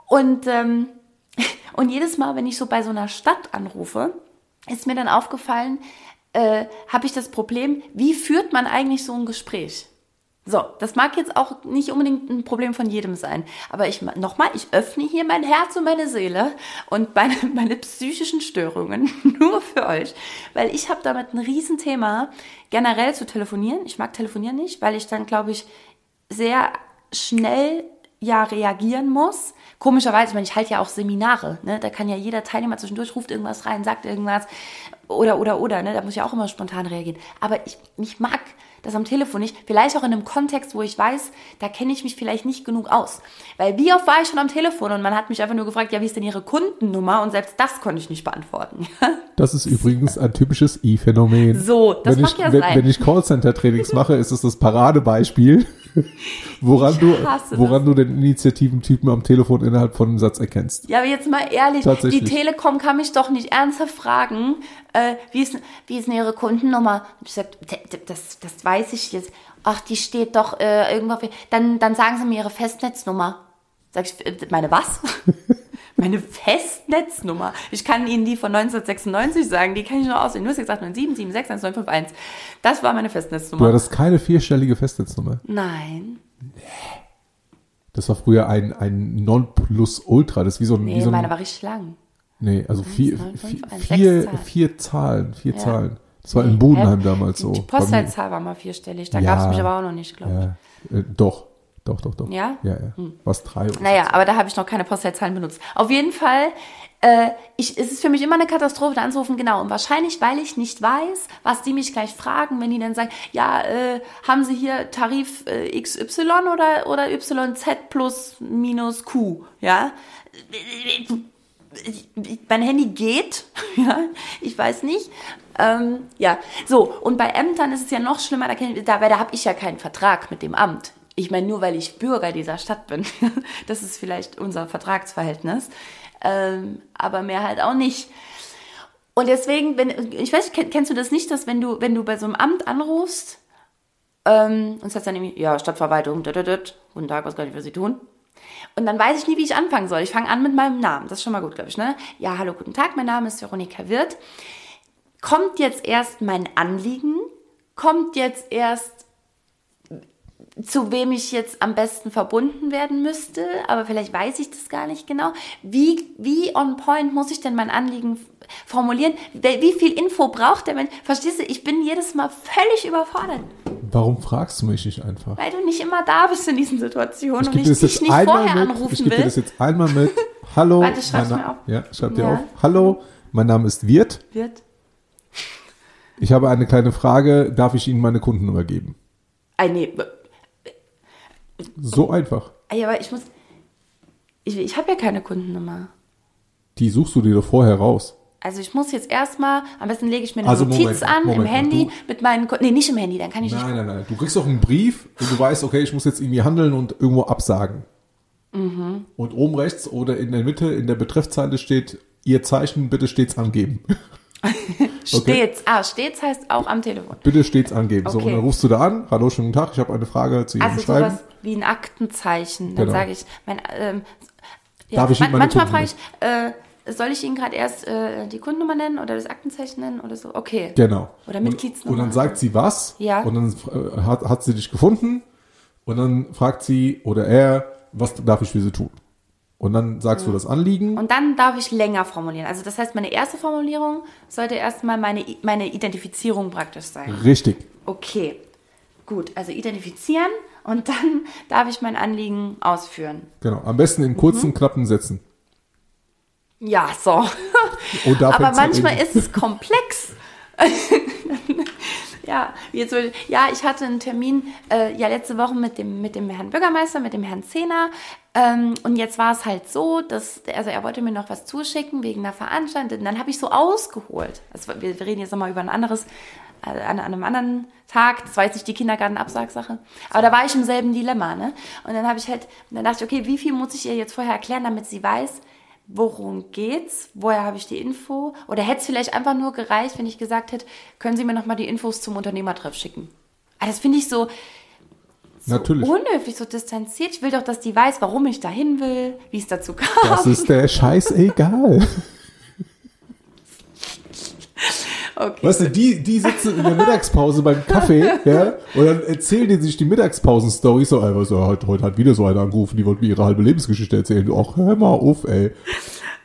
Und, ähm, und jedes Mal, wenn ich so bei so einer Stadt anrufe, ist mir dann aufgefallen, äh, habe ich das Problem, wie führt man eigentlich so ein Gespräch? So, das mag jetzt auch nicht unbedingt ein Problem von jedem sein, aber ich nochmal, ich öffne hier mein Herz und meine Seele und meine, meine psychischen Störungen nur für euch, weil ich habe damit ein Riesenthema, generell zu telefonieren. Ich mag telefonieren nicht, weil ich dann, glaube ich, sehr schnell ja reagieren muss. Komischerweise, ich meine, ich halte ja auch Seminare, ne? Da kann ja jeder Teilnehmer zwischendurch ruft irgendwas rein, sagt irgendwas oder oder oder, ne? Da muss ich auch immer spontan reagieren. Aber ich, ich mag das am Telefon nicht. Vielleicht auch in einem Kontext, wo ich weiß, da kenne ich mich vielleicht nicht genug aus. Weil wie oft war ich schon am Telefon und man hat mich einfach nur gefragt, ja, wie ist denn Ihre Kundennummer? Und selbst das konnte ich nicht beantworten. das ist übrigens ein typisches I-Phänomen. So, das wenn mag ich, ja wenn, sein. Wenn ich Callcenter-Trainings mache, ist es das Paradebeispiel, woran, du, woran du den Initiativentypen am Telefon innerhalb von einem Satz erkennst. Ja, aber jetzt mal ehrlich, die Telekom kann mich doch nicht ernsthaft fragen, äh, wie, ist, wie ist denn Ihre Kundennummer? Ich gesagt, das, das weiß ich jetzt. Ach, die steht doch äh, irgendwo. Dann, dann sagen Sie mir Ihre Festnetznummer. Sag ich, äh, meine was? meine Festnetznummer. Ich kann Ihnen die von 1996 sagen, die kann ich noch aussehen. Nur 689 Das war meine Festnetznummer. Du hattest keine vierstellige Festnetznummer? Nein. Nee. Das war früher ein, ein Nonplusultra. Das ist wie so ein. Nee, wie so ein, meine war richtig lang. Nee, also 1, vier, 9, 5, vier, vier Zahlen, vier ja. Zahlen. Das war in Bodenheim ja, damals so. Die Postleitzahl war mal vierstellig, da ja, gab es mich aber auch noch nicht, glaube ich. Ja, äh, doch, doch, doch, doch. Ja? Ja, ja. Hm. Was drei oder Naja, aber da habe ich noch keine Postleitzahlen benutzt. Auf jeden Fall, äh, ich, es ist für mich immer eine Katastrophe, da anzurufen, genau. Und wahrscheinlich, weil ich nicht weiß, was die mich gleich fragen, wenn die dann sagen, ja, äh, haben Sie hier Tarif äh, XY oder, oder YZ plus minus Q, ja? mein Handy geht, ja, ich weiß nicht. Ähm, ja, so, und bei Ämtern ist es ja noch schlimmer, da, da, da habe ich ja keinen Vertrag mit dem Amt. Ich meine, nur weil ich Bürger dieser Stadt bin. das ist vielleicht unser Vertragsverhältnis. Ähm, aber mehr halt auch nicht. Und deswegen, wenn, ich weiß, kennst du das nicht, dass wenn du, wenn du bei so einem Amt anrufst, ähm, und sagst dann irgendwie, ja, Stadtverwaltung, guten Tag, was kann ich für Sie tun? Und dann weiß ich nie, wie ich anfangen soll. Ich fange an mit meinem Namen. Das ist schon mal gut, glaube ich. Ne? Ja, hallo, guten Tag, mein Name ist Veronika Wirth. Kommt jetzt erst mein Anliegen kommt jetzt erst zu wem ich jetzt am besten verbunden werden müsste, aber vielleicht weiß ich das gar nicht genau. Wie, wie on point muss ich denn mein Anliegen formulieren? Wie viel Info braucht der Mensch? Verstehst du, ich bin jedes Mal völlig überfordert. Warum fragst du mich nicht einfach? Weil du nicht immer da bist in diesen Situationen ich und ich dich nicht vorher mit, anrufen ich will. Ich gebe das jetzt einmal mit. Hallo. Warte, schreib mir auf. Ja, schreib dir auf. Hallo, mein Name ist Wirt. Wirt. Ich habe eine kleine Frage. Darf ich Ihnen meine Kundennummer geben? Eine so einfach. Ja, aber ich muss. Ich, ich habe ja keine Kundennummer. Die suchst du dir doch vorher raus. Also ich muss jetzt erstmal, am besten lege ich mir eine also Notiz Moment, an Moment, im Handy du, mit meinen, nee, nicht im Handy, dann kann ich nein, nicht. Nein, nein, nein. Du kriegst doch einen Brief und du weißt, okay, ich muss jetzt irgendwie handeln und irgendwo absagen. Mhm. Und oben rechts oder in der Mitte in der Betreffzeile steht, ihr Zeichen bitte stets angeben. stets. Ah, stets heißt auch am Telefon. Bitte stets angeben. Okay. So, und dann rufst du da an. Hallo, schönen Tag. Ich habe eine Frage zu Ihrem also Schreiben. Also sowas wie ein Aktenzeichen. Dann genau. sage ich, mein, ähm, ja, Darf ich man, manchmal frage ich, äh, soll ich Ihnen gerade erst äh, die Kundennummer nennen oder das Aktenzeichen nennen oder so? Okay. Genau. Oder Mitgliedsnummer. Und, und dann sagt sie was. Ja. Und dann äh, hat, hat sie dich gefunden. Und dann fragt sie oder er, was darf ich für sie tun? Und dann sagst mhm. du das Anliegen. Und dann darf ich länger formulieren. Also das heißt, meine erste Formulierung sollte erstmal meine, meine Identifizierung praktisch sein. Richtig. Okay. Gut, also identifizieren und dann darf ich mein Anliegen ausführen. Genau, am besten in kurzen, mhm. knappen Sätzen. Ja, so. Aber manchmal ist es komplex. ja, jetzt will, ja, ich hatte einen Termin äh, ja letzte Woche mit dem mit dem Herrn Bürgermeister, mit dem Herrn Zehner ähm, und jetzt war es halt so, dass also er wollte mir noch was zuschicken wegen einer Veranstaltung. Und dann habe ich so ausgeholt. Also wir, wir reden jetzt nochmal über ein anderes äh, an, an, einem anderen Tag, das war jetzt nicht die Kindergartenabsagsache, aber da war ich im selben Dilemma, ne? Und dann habe ich halt, dann dachte ich, okay, wie viel muss ich ihr jetzt vorher erklären, damit sie weiß, worum geht's, woher habe ich die Info? Oder hätte es vielleicht einfach nur gereicht, wenn ich gesagt hätte, können Sie mir nochmal die Infos zum Unternehmertreff schicken? Aber ah, das finde ich so, so Natürlich. unhöflich, so distanziert. Ich will doch, dass die weiß, warum ich dahin will, wie es dazu kam. Das ist der Scheiß egal. Okay. Weißt du, die, die sitzen in der Mittagspause beim Kaffee, ja, und dann erzählen die sich die Mittagspausen-Story so, ey, was, heute, heute hat wieder so einer angerufen, die wollte mir ihre halbe Lebensgeschichte erzählen. Ach, hör mal auf, ey.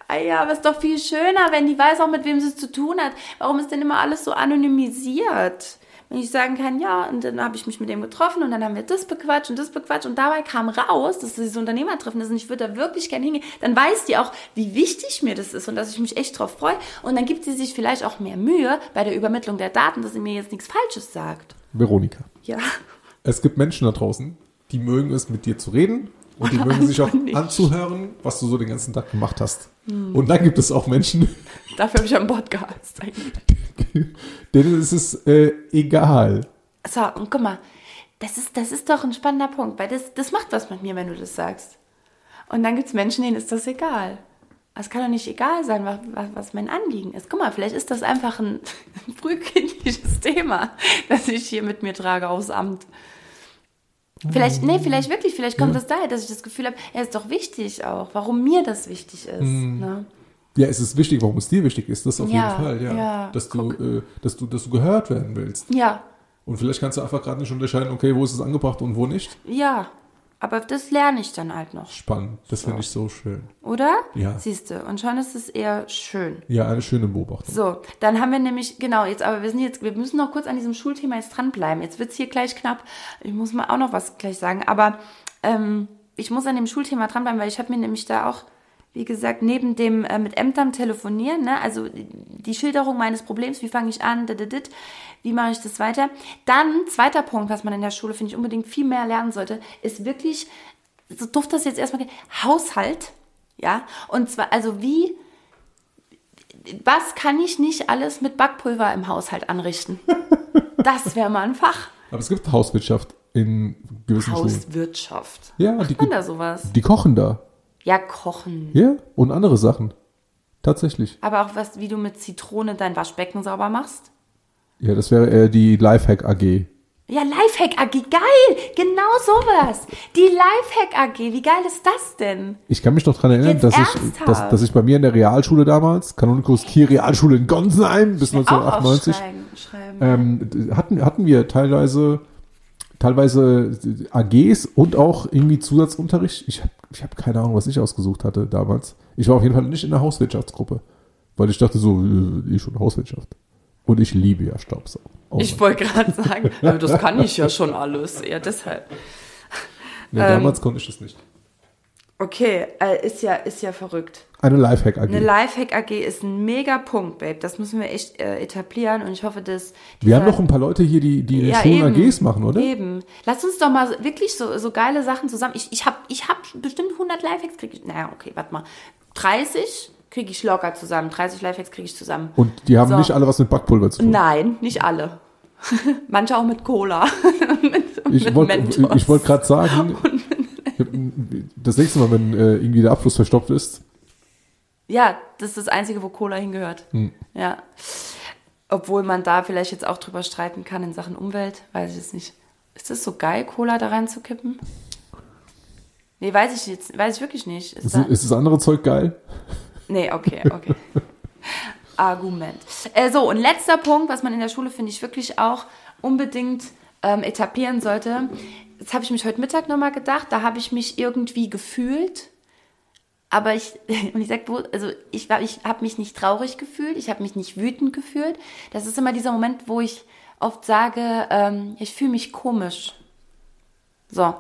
Ah ja, aber es ist doch viel schöner, wenn die weiß auch, mit wem sie es zu tun hat. Warum ist denn immer alles so anonymisiert? Wenn ich sagen kann, ja, und dann habe ich mich mit dem getroffen und dann haben wir das bequatscht und das bequatscht und dabei kam raus, dass dieses Unternehmertreffen ist und ich würde da wirklich gerne hingehen, dann weiß die auch, wie wichtig mir das ist und dass ich mich echt drauf freue und dann gibt sie sich vielleicht auch mehr Mühe bei der Übermittlung der Daten, dass sie mir jetzt nichts Falsches sagt. Veronika. Ja. Es gibt Menschen da draußen, die mögen es mit dir zu reden und die mögen sich auch nicht. anzuhören, was du so den ganzen Tag gemacht hast. Hm. Und dann gibt es auch Menschen. Dafür habe ich am Bord geheizt eigentlich. Denen ist es äh, egal. So, und guck mal, das ist, das ist doch ein spannender Punkt, weil das, das macht was mit mir, wenn du das sagst. Und dann gibt es Menschen, denen ist das egal. Es kann doch nicht egal sein, was, was, mein Anliegen ist. Guck mal, vielleicht ist das einfach ein, ein frühkindliches Thema, das ich hier mit mir trage aufs Amt. Vielleicht, nee, vielleicht wirklich, vielleicht kommt ja. das daher, dass ich das Gefühl habe, er ist doch wichtig auch, warum mir das wichtig ist. Mhm. Ne? Ja, es ist wichtig, warum es dir wichtig ist, das auf ja, jeden Fall, ja. ja dass, du, äh, dass, du, dass du gehört werden willst. Ja. Und vielleicht kannst du einfach gerade nicht unterscheiden, okay, wo ist es angebracht und wo nicht. Ja, aber das lerne ich dann halt noch. Spannend, das so. finde ich so schön. Oder? Ja. Siehst du, und schon ist es eher schön. Ja, eine schöne Beobachtung. So, dann haben wir nämlich, genau, jetzt, aber wir sind jetzt, wir müssen noch kurz an diesem Schulthema jetzt dranbleiben. Jetzt wird es hier gleich knapp. Ich muss mal auch noch was gleich sagen, aber ähm, ich muss an dem Schulthema dranbleiben, weil ich habe mir nämlich da auch wie gesagt, neben dem äh, mit Ämtern telefonieren, ne? also die Schilderung meines Problems, wie fange ich an, dididid, wie mache ich das weiter. Dann, zweiter Punkt, was man in der Schule, finde ich, unbedingt viel mehr lernen sollte, ist wirklich, so durfte das jetzt erstmal, Haushalt, ja, und zwar, also wie, was kann ich nicht alles mit Backpulver im Haushalt anrichten? Das wäre mal ein Fach. Aber es gibt Hauswirtschaft in gewissen Hauswirtschaft. Schulen. Ja, Macht die, man da sowas? Die kochen da. Ja, kochen. Ja, und andere Sachen. Tatsächlich. Aber auch was, wie du mit Zitrone dein Waschbecken sauber machst? Ja, das wäre eher die Lifehack AG. Ja, Lifehack AG, geil! Genau sowas. Die Lifehack AG, wie geil ist das denn? Ich kann mich noch dran erinnern, dass ich, dass, dass ich bei mir in der Realschule damals, Kanonikus Kier Realschule in Gonsenheim bis 1998, schreiben. Ähm, hatten, hatten wir teilweise, teilweise AGs und auch irgendwie Zusatzunterricht. Ich habe ich hab keine Ahnung, was ich ausgesucht hatte damals. Ich war auf jeden Fall nicht in der Hauswirtschaftsgruppe, weil ich dachte so, äh, ich schon Hauswirtschaft. Und ich liebe ja Staubsaugen. Oh ich wollte gerade sagen, das kann ich ja schon alles. Ja, deshalb. Nee, damals ähm, konnte ich das nicht. Okay, äh, ist ja, ist ja verrückt. Eine Lifehack AG. Eine Lifehack AG ist ein mega Punkt, Babe. Das müssen wir echt äh, etablieren und ich hoffe, dass. Wir haben noch ein paar Leute hier, die, die ja, schon AGs machen, oder? Eben. Lass uns doch mal wirklich so, so geile Sachen zusammen. Ich, ich habe ich hab bestimmt 100 Lifehacks, kriege ich. Naja, okay, warte mal. 30 kriege ich locker zusammen. 30 Lifehacks kriege ich zusammen. Und die haben so. nicht alle was mit Backpulver zu tun? Nein, nicht alle. Manche auch mit Cola. mit, ich wollte wollt gerade sagen, das nächste Mal, wenn äh, irgendwie der Abfluss verstopft ist. Ja, das ist das Einzige, wo Cola hingehört. Hm. Ja. Obwohl man da vielleicht jetzt auch drüber streiten kann in Sachen Umwelt, weiß ich jetzt nicht. Ist das so geil, Cola da reinzukippen? Nee, weiß ich jetzt, weiß ich wirklich nicht. Ist, ist, da, ist das andere Zeug geil? Nee, okay, okay. Argument. Äh, so, und letzter Punkt, was man in der Schule, finde ich, wirklich auch unbedingt ähm, etablieren sollte, das habe ich mich heute Mittag nochmal gedacht, da habe ich mich irgendwie gefühlt. Aber ich, und ich sag, also ich ich habe mich nicht traurig gefühlt, ich habe mich nicht wütend gefühlt. Das ist immer dieser Moment, wo ich oft sage, ähm, ich fühle mich komisch. So.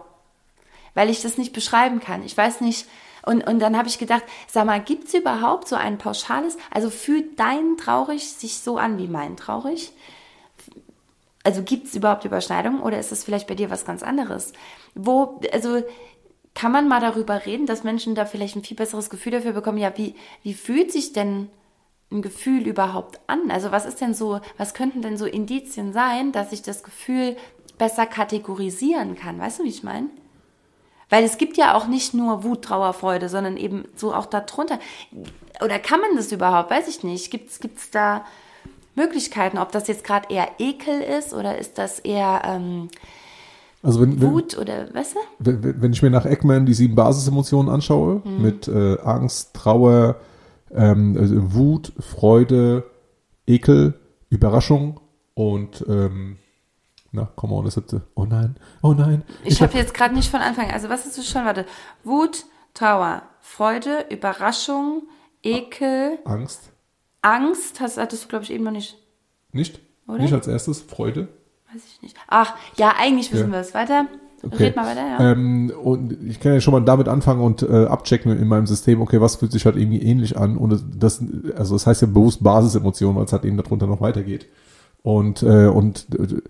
Weil ich das nicht beschreiben kann. Ich weiß nicht. Und, und dann habe ich gedacht, sag mal, gibt es überhaupt so ein pauschales, also fühlt dein traurig sich so an wie mein traurig? Also gibt es überhaupt Überschneidungen oder ist es vielleicht bei dir was ganz anderes? Wo, also kann man mal darüber reden, dass Menschen da vielleicht ein viel besseres Gefühl dafür bekommen, ja, wie, wie fühlt sich denn ein Gefühl überhaupt an? Also was ist denn so, was könnten denn so Indizien sein, dass ich das Gefühl besser kategorisieren kann? Weißt du, wie ich meine? Weil es gibt ja auch nicht nur Wut, Trauer, Freude, sondern eben so auch darunter. Oder kann man das überhaupt? Weiß ich nicht. Gibt es da Möglichkeiten, ob das jetzt gerade eher Ekel ist oder ist das eher ähm, also wenn, Wut oder weißt du? Wenn, wenn ich mir nach Eggman die sieben Basisemotionen anschaue, mhm. mit äh, Angst, Trauer, ähm, also Wut, Freude, Ekel, Überraschung und ähm, na, komm mal, das siebte. Oh nein, oh nein. Ich, ich habe hab jetzt gerade nicht von Anfang. Also was ist du schon? Warte. Wut, Trauer, Freude, Überraschung, Ekel. Angst. Angst hast, hattest du, glaube ich, eben noch nicht. Nicht? Oder? Nicht als erstes. Freude. Weiß ich nicht. Ach, ja, eigentlich wissen ja. wir es. Weiter. Okay. Red mal weiter, ja. Ähm, und ich kann ja schon mal damit anfangen und äh, abchecken in meinem System, okay, was fühlt sich halt irgendwie ähnlich an. Und das, also das heißt ja bewusst Basisemotionen, weil es halt eben darunter noch weitergeht. Und, äh, und äh,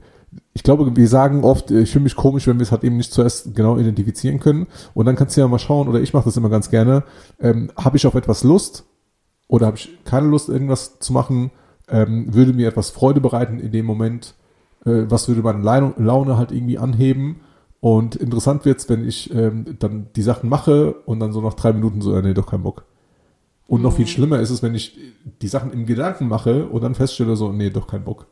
ich glaube, wir sagen oft, ich fühle mich komisch, wenn wir es halt eben nicht zuerst genau identifizieren können. Und dann kannst du ja mal schauen, oder ich mache das immer ganz gerne, ähm, habe ich auf etwas Lust? Oder habe ich keine Lust, irgendwas zu machen, ähm, würde mir etwas Freude bereiten in dem Moment, äh, was würde meine Laune halt irgendwie anheben. Und interessant wird's, wenn ich ähm, dann die Sachen mache und dann so nach drei Minuten so, nee, doch kein Bock. Und mhm. noch viel mhm. schlimmer ist es, wenn ich die Sachen im Gedanken mache und dann feststelle so, nee, doch kein Bock.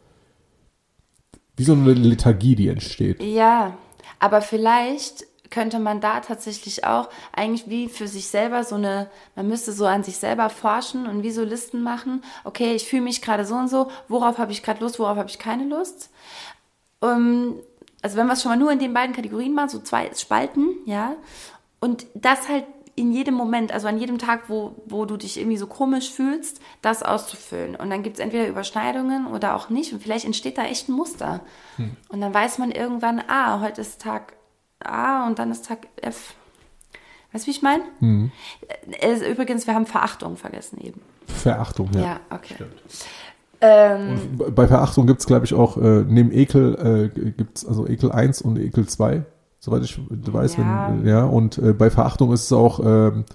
Wie so eine Lethargie, die entsteht. Ja, aber vielleicht könnte man da tatsächlich auch eigentlich wie für sich selber so eine, man müsste so an sich selber forschen und wie so Listen machen. Okay, ich fühle mich gerade so und so, worauf habe ich gerade Lust, worauf habe ich keine Lust. Um, ähm, also wenn wir es schon mal nur in den beiden Kategorien machen, so zwei Spalten, ja, und das halt in jedem Moment, also an jedem Tag, wo, wo du dich irgendwie so komisch fühlst, das auszufüllen. Und dann gibt es entweder Überschneidungen oder auch nicht. Und vielleicht entsteht da echt ein Muster. Hm. Und dann weiß man irgendwann, ah, heute ist Tag A und dann ist Tag F. Weißt du, wie ich meine? Mhm. Äh, übrigens, wir haben Verachtung vergessen eben. Verachtung, ja. Ja, okay. Ähm, bei Verachtung gibt es, glaube ich, auch äh, neben Ekel äh, gibt es also Ekel 1 und Ekel 2, soweit ich weiß. Ja, wenn, ja und äh, bei Verachtung ist es auch, ähm,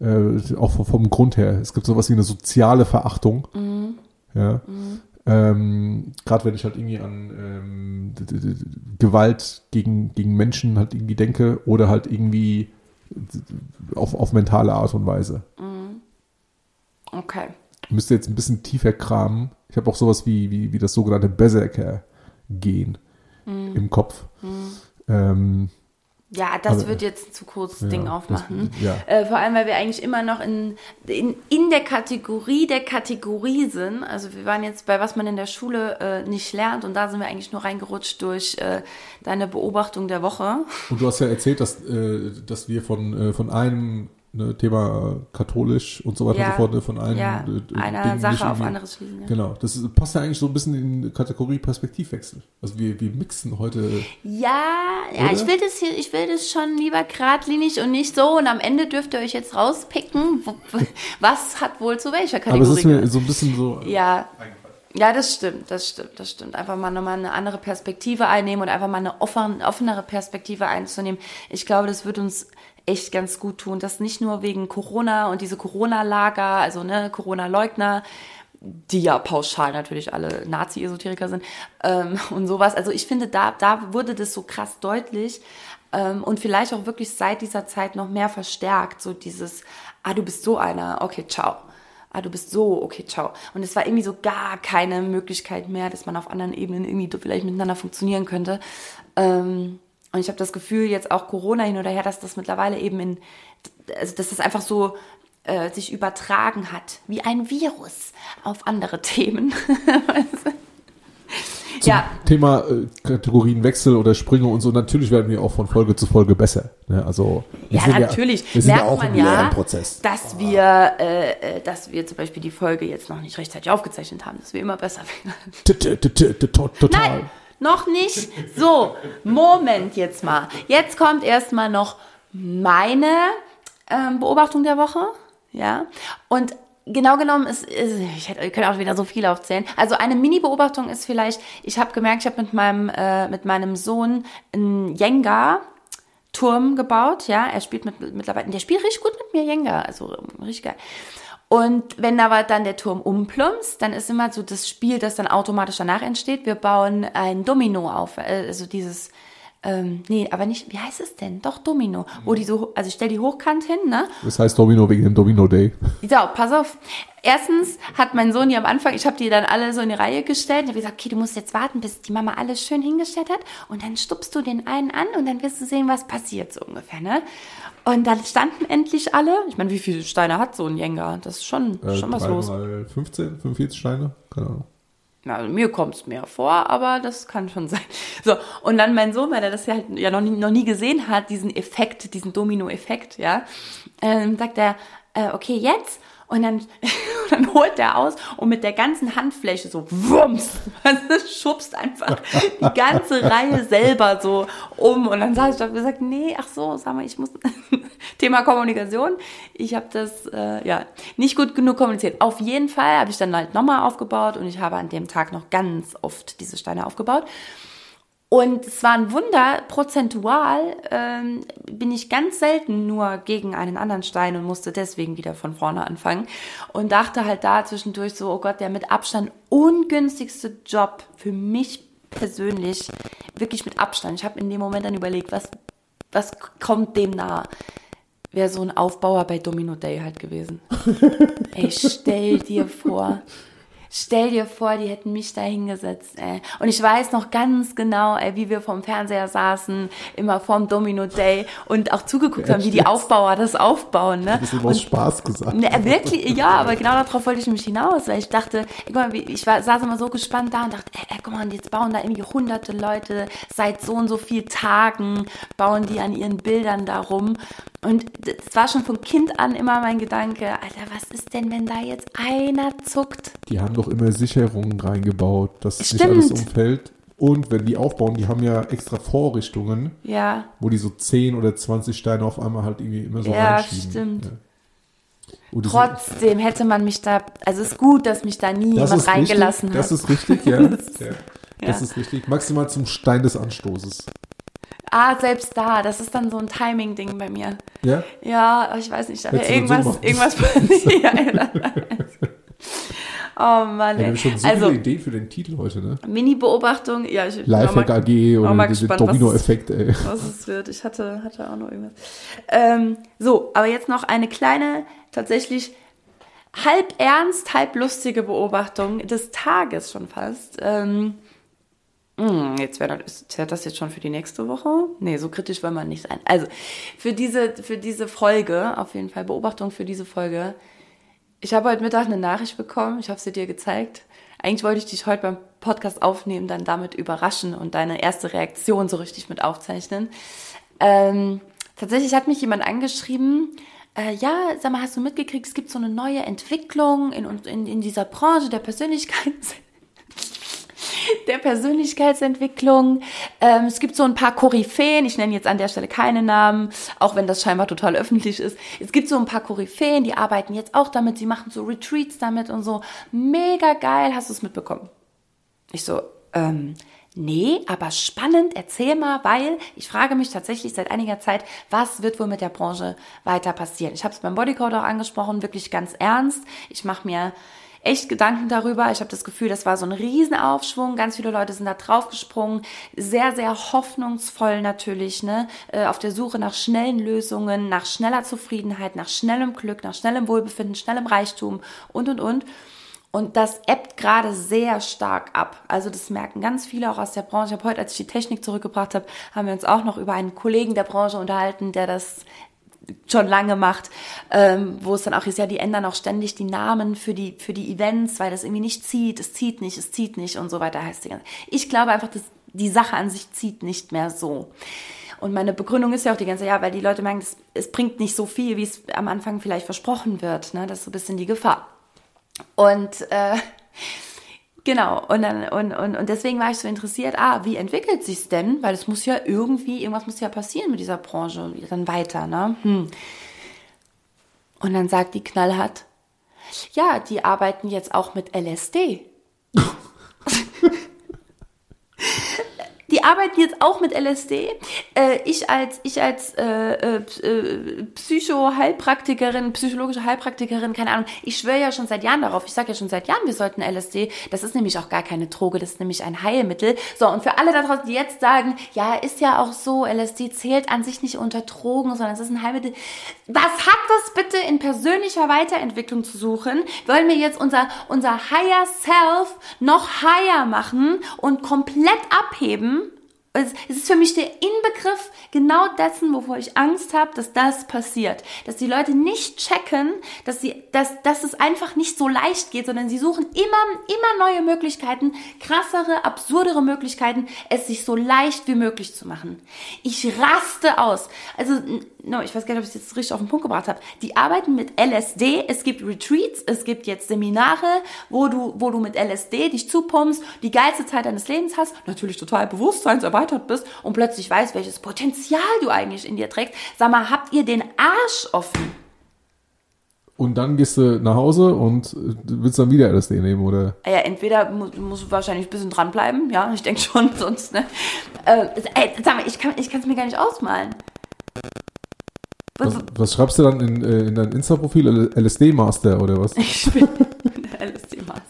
äh, auch vom, vom, Grund her. Es gibt sowas wie eine soziale Verachtung. Mhm. Ja. Mhm. Ähm, Gerade wenn ich halt irgendwie an ähm, Gewalt gegen, gegen Menschen halt irgendwie denke oder halt irgendwie auf, auf mentale Art und Weise. Mhm. Okay. Ich müsste jetzt ein bisschen tiefer kramen. Ich habe auch sowas wie, wie, wie das sogenannte Berserker-Gen mhm. im Kopf. Mhm. Ähm, Ja, das Aber, wird jetzt zu kurz ja, Ding aufmachen. Das, ja. äh, vor allem, weil wir eigentlich immer noch in, in, in der Kategorie der Kategorie sind. Also wir waren jetzt bei was man in der Schule äh, nicht lernt und da sind wir eigentlich nur reingerutscht durch äh, deine Beobachtung der Woche. Und du hast ja erzählt, dass, äh, dass wir von, äh, von einem ne, Thema katholisch und so weiter ja, und so fort, ne, von einem ja, äh, einer Ding Sache auf anderes schließen. Ja. Genau, das passt ja eigentlich so ein bisschen in die Kategorie Perspektivwechsel. Also wir, wir mixen heute. Ja, ja, ich will das hier, ich will das schon lieber geradlinig und nicht so und am Ende dürft ihr euch jetzt rauspicken, was hat wohl zu welcher Kategorie. Aber es ist mir so ein bisschen so. Ja. Ja, das stimmt, das stimmt, das stimmt. Einfach mal nochmal eine andere Perspektive einnehmen und einfach mal eine offenere Perspektive einzunehmen. Ich glaube, das wird uns echt ganz gut tun. Das nicht nur wegen Corona und diese Corona-Lager, also ne, Corona-Leugner, die ja pauschal natürlich alle Nazi-Esoteriker sind ähm, und sowas. Also ich finde, da, da wurde das so krass deutlich ähm, und vielleicht auch wirklich seit dieser Zeit noch mehr verstärkt, so dieses, ah, du bist so einer, okay, ciao. Ah, du bist so, okay, ciao. Und es war irgendwie so gar keine Möglichkeit mehr, dass man auf anderen Ebenen irgendwie vielleicht miteinander funktionieren könnte. Ähm, und ich habe das Gefühl, jetzt auch Corona hin oder her, dass das mittlerweile eben in, also dass das einfach so äh, sich übertragen hat, wie ein Virus auf andere Themen. Zum ja. Thema äh, Kategorienwechsel oder Sprünge und so, natürlich werden wir auch von Folge zu Folge besser. Ne? Also, ja, natürlich. Ja, wir sind merkt ja auch man ja, dass wir, äh, äh, dass wir zum Beispiel die Folge jetzt noch nicht rechtzeitig aufgezeichnet haben, dass wir immer besser werden. Total. Nein, noch nicht? So, Moment jetzt mal. Jetzt kommt erstmal noch meine ähm, Beobachtung der Woche. Ja. Und genau genommen ist, ist ich hätte, ich könnte auch wieder so viel aufzählen. Also eine Mini-Beobachtung ist vielleicht, ich habe gemerkt, ich habe mit meinem äh, mit meinem Sohn einen Jenga Turm gebaut, ja, er spielt mit, mittlerweile, der spielt richtig gut mit mir Jenga, also richtig geil. Und wenn aber dann der Turm umplumpst, dann ist immer so das Spiel, das dann automatisch danach entsteht. Wir bauen ein Domino auf, äh, also dieses ähm, nee, aber nicht, wie heißt es denn? Doch Domino. Wo die so, also ich stelle die hochkant hin, ne? Das heißt Domino wegen dem Domino Day. Ja, pass auf. Erstens hat mein Sohn ja am Anfang, ich habe die dann alle so in die Reihe gestellt. Ich habe gesagt, okay, du musst jetzt warten, bis die Mama alles schön hingestellt hat. Und dann stupst du den einen an und dann wirst du sehen, was passiert, so ungefähr, ne? Und dann standen endlich alle. Ich meine, wie viele Steine hat so ein Jenga? Das ist schon, äh, schon was los. 15, 45 Steine? Keine Ahnung. Also mir kommt es mehr vor, aber das kann schon sein. So, und dann mein Sohn, weil er das ja, halt ja noch, nie, noch nie gesehen hat, diesen Effekt, diesen Domino-Effekt, ja, ähm, sagt er, äh, okay, jetzt und dann, dann holt er aus und mit der ganzen Handfläche so wumms, schubst einfach die ganze Reihe selber so um. Und dann sage ich doch gesagt, nee, ach so, sag mal, ich muss Thema Kommunikation. Ich habe das äh, ja nicht gut genug kommuniziert. Auf jeden Fall habe ich dann halt nochmal aufgebaut und ich habe an dem Tag noch ganz oft diese Steine aufgebaut. Und es war ein Wunder, prozentual ähm, bin ich ganz selten nur gegen einen anderen Stein und musste deswegen wieder von vorne anfangen. Und dachte halt da zwischendurch so, oh Gott, der mit Abstand ungünstigste Job für mich persönlich, wirklich mit Abstand. Ich habe in dem Moment dann überlegt, was, was kommt dem nahe? Wäre so ein Aufbauer bei Domino Day halt gewesen. Ey, stell dir vor, Stell dir vor, die hätten mich da hingesetzt, ey. Und ich weiß noch ganz genau, ey, wie wir vorm Fernseher saßen, immer vorm Domino Day und auch zugeguckt ja, haben, wie die Aufbauer das aufbauen, ne? Das ist aus Spaß gesagt. Ne, wirklich, ja, aber genau darauf wollte ich mich hinaus, weil ich dachte, guck mal, ich war, saß immer so gespannt da und dachte, ey, ey, guck mal, jetzt bauen da irgendwie hunderte Leute seit so und so viel Tagen, bauen die an ihren Bildern da rum. Und das war schon von Kind an immer mein Gedanke, Alter, was ist denn, wenn da jetzt einer zuckt? Die haben doch immer Sicherungen reingebaut, dass Stimmt. nicht alles umfällt. Und wenn die aufbauen, die haben ja extra Vorrichtungen, ja. wo die so 10 oder 20 Steine auf einmal halt irgendwie immer so ja, reinschieben. Stimmt. Ja, stimmt. Trotzdem hätte man mich da, also es ist gut, dass mich da nie das jemand reingelassen richtig, hat. Das ist richtig, ja. ja. Das ist richtig. Maximal zum Stein des Anstoßes. Ah, selbst da, das ist dann so ein Timing-Ding bei mir. Ja? Ja, ich weiß nicht, da wäre irgendwas, irgendwas. Oh Mann. Ja, wir haben schon so also, viele Ideen für den Titel heute, ne? Mini-Beobachtung, ja. Ich, Lifehack AG oder der Domino-Effekt, ey. Was es wird. Ich hatte, hatte auch noch irgendwas. Ähm, so, aber jetzt noch eine kleine, tatsächlich halb ernst, halb lustige Beobachtung des Tages schon fast. Ähm, Hm, jetzt wäre das, das jetzt schon für die nächste Woche. Nee, so kritisch will man nicht sein. Also, für diese, für diese Folge, auf jeden Fall Beobachtung für diese Folge. Ich habe heute Mittag eine Nachricht bekommen, ich habe sie dir gezeigt. Eigentlich wollte ich dich heute beim Podcast aufnehmen, dann damit überraschen und deine erste Reaktion so richtig mit aufzeichnen. Ähm, tatsächlich hat mich jemand angeschrieben, äh, ja, sag mal, hast du mitgekriegt, es gibt so eine neue Entwicklung in, in, in dieser Branche der Persönlichkeits der Persönlichkeitsentwicklung. Ähm, es gibt so ein paar Koryphäen, ich nenne jetzt an der Stelle keine Namen, auch wenn das scheinbar total öffentlich ist. Es gibt so ein paar Koryphäen, die arbeiten jetzt auch damit, sie machen so Retreats damit und so. Mega geil, hast du es mitbekommen? Ich so, ähm, Nee, aber spannend, erzähl mal, weil ich frage mich tatsächlich seit einiger Zeit, was wird wohl mit der Branche weiter passieren? Ich habe es beim Bodycode auch angesprochen, wirklich ganz ernst. Ich mache mir echt Gedanken darüber. Ich habe das Gefühl, das war so ein Riesenaufschwung. Ganz viele Leute sind da draufgesprungen. Sehr, sehr hoffnungsvoll natürlich, ne? Äh, auf der Suche nach schnellen Lösungen, nach schneller Zufriedenheit, nach schnellem Glück, nach schnellem Wohlbefinden, schnellem Reichtum und, und, und. Und das ebbt gerade sehr stark ab. Also das merken ganz viele auch aus der Branche. Ich habe heute, als ich die Technik zurückgebracht habe, haben wir uns auch noch über einen Kollegen der Branche unterhalten, der das schon lange macht, ähm, wo es dann auch ist, ja, die ändern auch ständig die Namen für die, für die Events, weil das irgendwie nicht zieht, es zieht nicht, es zieht nicht und so weiter heißt die ganze. Ich glaube einfach, dass die Sache an sich zieht nicht mehr so. Und meine Begründung ist ja auch die ganze, ja, weil die Leute merken, es, es bringt nicht so viel, wie es am Anfang vielleicht versprochen wird. Ne? Das ist so ein bisschen die Gefahr. Und äh, Genau, und, dann, und, und, und deswegen war ich so interessiert, ah, wie entwickelt sich's denn? Weil es muss ja irgendwie, irgendwas muss ja passieren mit dieser Branche dann weiter, ne? Hm. Und dann sagt die knallhart, ja, die arbeiten jetzt auch mit LSD. Die arbeiten jetzt auch mit LSD. Äh, ich als, ich als äh, äh, äh, Psychoheilpraktikerin, psychologische Heilpraktikerin, keine Ahnung, ich schwöre ja schon seit Jahren darauf. Ich sage ja schon seit Jahren, wir sollten LSD. Das ist nämlich auch gar keine Droge, das ist nämlich ein Heilmittel. So, und für alle da draußen, die jetzt sagen, ja, ist ja auch so, LSD zählt an sich nicht unter Drogen, sondern es ist ein Heilmittel. Was hat das bitte in persönlicher Weiterentwicklung zu suchen? Wollen wir jetzt unser, unser Higher Self noch higher machen und komplett abheben? Es ist für mich der Inbegriff genau dessen, wovor ich Angst habe, dass das passiert. Dass die Leute nicht checken, dass, sie, dass, dass es einfach nicht so leicht geht, sondern sie suchen immer, immer neue Möglichkeiten, krassere, absurdere Möglichkeiten, es sich so leicht wie möglich zu machen. Ich raste aus. Also no, ich weiß gar nicht, ob ich es jetzt richtig auf den Punkt gebracht habe. Die arbeiten mit LSD. Es gibt Retreats, es gibt jetzt Seminare, wo du, wo du mit LSD dich zupumpst, die geilste Zeit deines Lebens hast, natürlich total bewusstseinserweitert bist und plötzlich weißt, welches Potenzial du eigentlich in dir trägst. Sag mal, habt ihr den Arsch offen? Und dann gehst du nach Hause und willst dann wieder LSD nehmen, oder? Ja, entweder musst du wahrscheinlich ein bisschen dranbleiben, ja, ich denke schon, sonst, ne? Äh, ey, sag mal, ich kann es mir gar nicht ausmalen. Was, was, schreibst du dann in, äh, in dein Insta-Profil? LSD-Master oder was? Ich bin LSD-Master.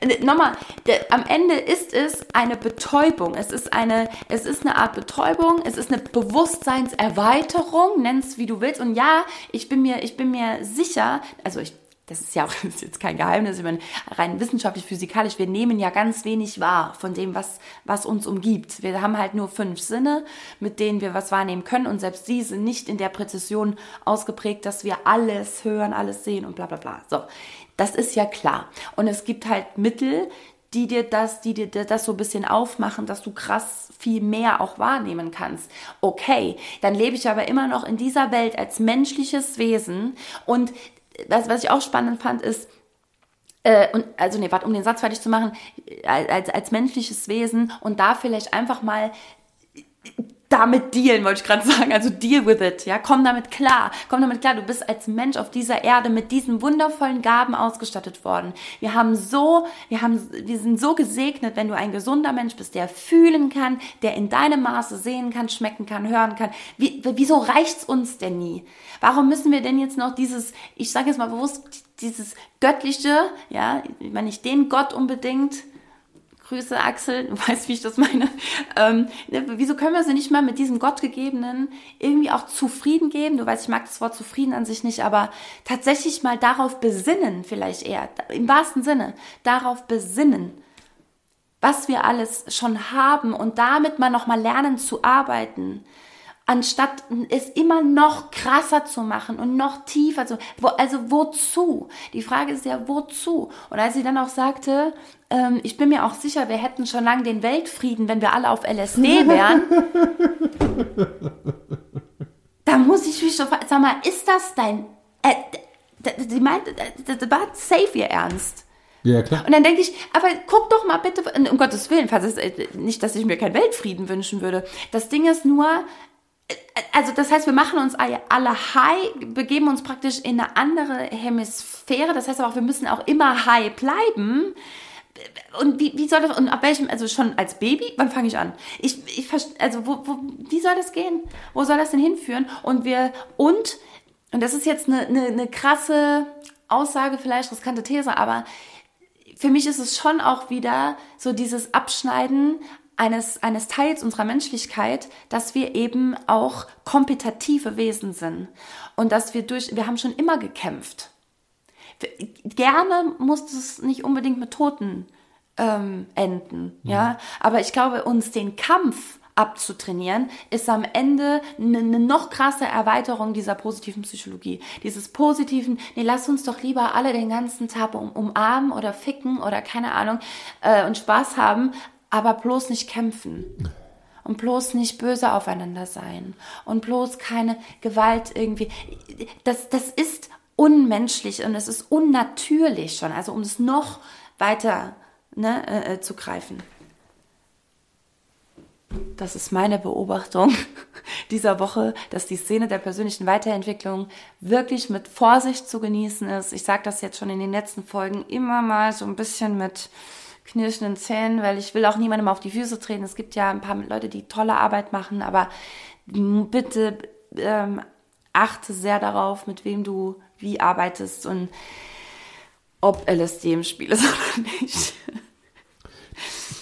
Äh, nochmal, der, am Ende ist es eine Betäubung. Es ist eine, es ist eine Art Betäubung. Es ist eine Bewusstseinserweiterung. Nenn's wie du willst. Und ja, ich bin mir, ich bin mir sicher, also ich das ist ja auch ist jetzt kein Geheimnis, ich meine, rein wissenschaftlich, physikalisch, wir nehmen ja ganz wenig wahr von dem, was, was uns umgibt. Wir haben halt nur fünf Sinne, mit denen wir was wahrnehmen können und selbst die sind nicht in der Präzision ausgeprägt, dass wir alles hören, alles sehen und bla bla bla. So, das ist ja klar. Und es gibt halt Mittel, die dir das, die dir das so ein bisschen aufmachen, dass du krass viel mehr auch wahrnehmen kannst. Okay, dann lebe ich aber immer noch in dieser Welt als menschliches Wesen und was, was ich auch spannend fand, ist, äh, und, also nee, warte, um den Satz fertig zu machen, als, als menschliches Wesen und da vielleicht einfach mal damit dealen, wollte ich gerade sagen. Also deal with it, ja. Komm damit klar. Komm damit klar. Du bist als Mensch auf dieser Erde mit diesen wundervollen Gaben ausgestattet worden. Wir haben so, wir haben, wir sind so gesegnet, wenn du ein gesunder Mensch bist, der fühlen kann, der in deinem Maße sehen kann, schmecken kann, hören kann. Wie, wieso reicht's uns denn nie? Warum müssen wir denn jetzt noch dieses, ich sage jetzt mal bewusst, dieses göttliche, ja, wenn ich den Gott unbedingt Grüße Axel, du weißt, wie ich das meine. Ähm, ne, wieso können wir sie nicht mal mit diesem Gottgegebenen irgendwie auch zufrieden geben? Du weißt, ich mag das Wort zufrieden an sich nicht, aber tatsächlich mal darauf besinnen, vielleicht eher, im wahrsten Sinne, darauf besinnen, was wir alles schon haben und damit mal nochmal lernen zu arbeiten, anstatt es immer noch krasser zu machen und noch tiefer zu, wo, also wozu? Die Frage ist ja, wozu? Und als sie dann auch sagte, ähm, ich bin mir auch sicher, wir hätten schon lange den Weltfrieden, wenn wir alle auf LSD wären. da muss ich mich schon fragen, sag mal, ist das dein, äh, die meint, das war safe ihr Ernst. Ja, klar. Und dann denke ich, aber guck doch mal bitte, um Gottes Willen, falls es, äh, nicht, dass ich mir keinen Weltfrieden wünschen würde. Das Ding ist nur, also das heißt, wir machen uns alle high, begeben uns praktisch in eine andere Hemisphäre. Das heißt aber auch, wir müssen auch immer high bleiben. Und wie, wie soll das, und ab welchem, also schon als Baby, wann fange ich an? Ich, ich also wo, wo, wie soll das gehen? Wo soll das denn hinführen? Und wir, und, und das ist jetzt eine, eine, eine krasse Aussage, vielleicht riskante These, aber für mich ist es schon auch wieder so dieses Abschneiden eines, eines Teils unserer Menschlichkeit, dass wir eben auch kompetitive Wesen sind und dass wir durch, wir haben schon immer gekämpft. Gerne muss es nicht unbedingt mit Toten ähm, enden, ja. ja, aber ich glaube, uns den Kampf abzutrainieren, ist am Ende eine ne noch krasse Erweiterung dieser positiven Psychologie. Dieses positiven, nee, lass uns doch lieber alle den ganzen Tag um, umarmen oder ficken oder keine Ahnung äh, und Spaß haben, aber bloß nicht kämpfen. Und bloß nicht böse aufeinander sein. Und bloß keine Gewalt irgendwie. Das, das ist unmenschlich und es ist unnatürlich schon. Also um es noch weiter ne, äh, äh zu greifen das ist meine Beobachtung dieser Woche, dass die Szene der persönlichen Weiterentwicklung wirklich mit Vorsicht zu genießen ist. Ich sage das jetzt schon in den letzten Folgen immer mal so ein bisschen mit knirschenden Zähnen, weil ich will auch niemandem auf die Füße treten. Es gibt ja ein paar Leute, die tolle Arbeit machen, aber bitte ähm, achte sehr darauf, mit wem du wie arbeitest und ob LSD im Spiel ist oder nicht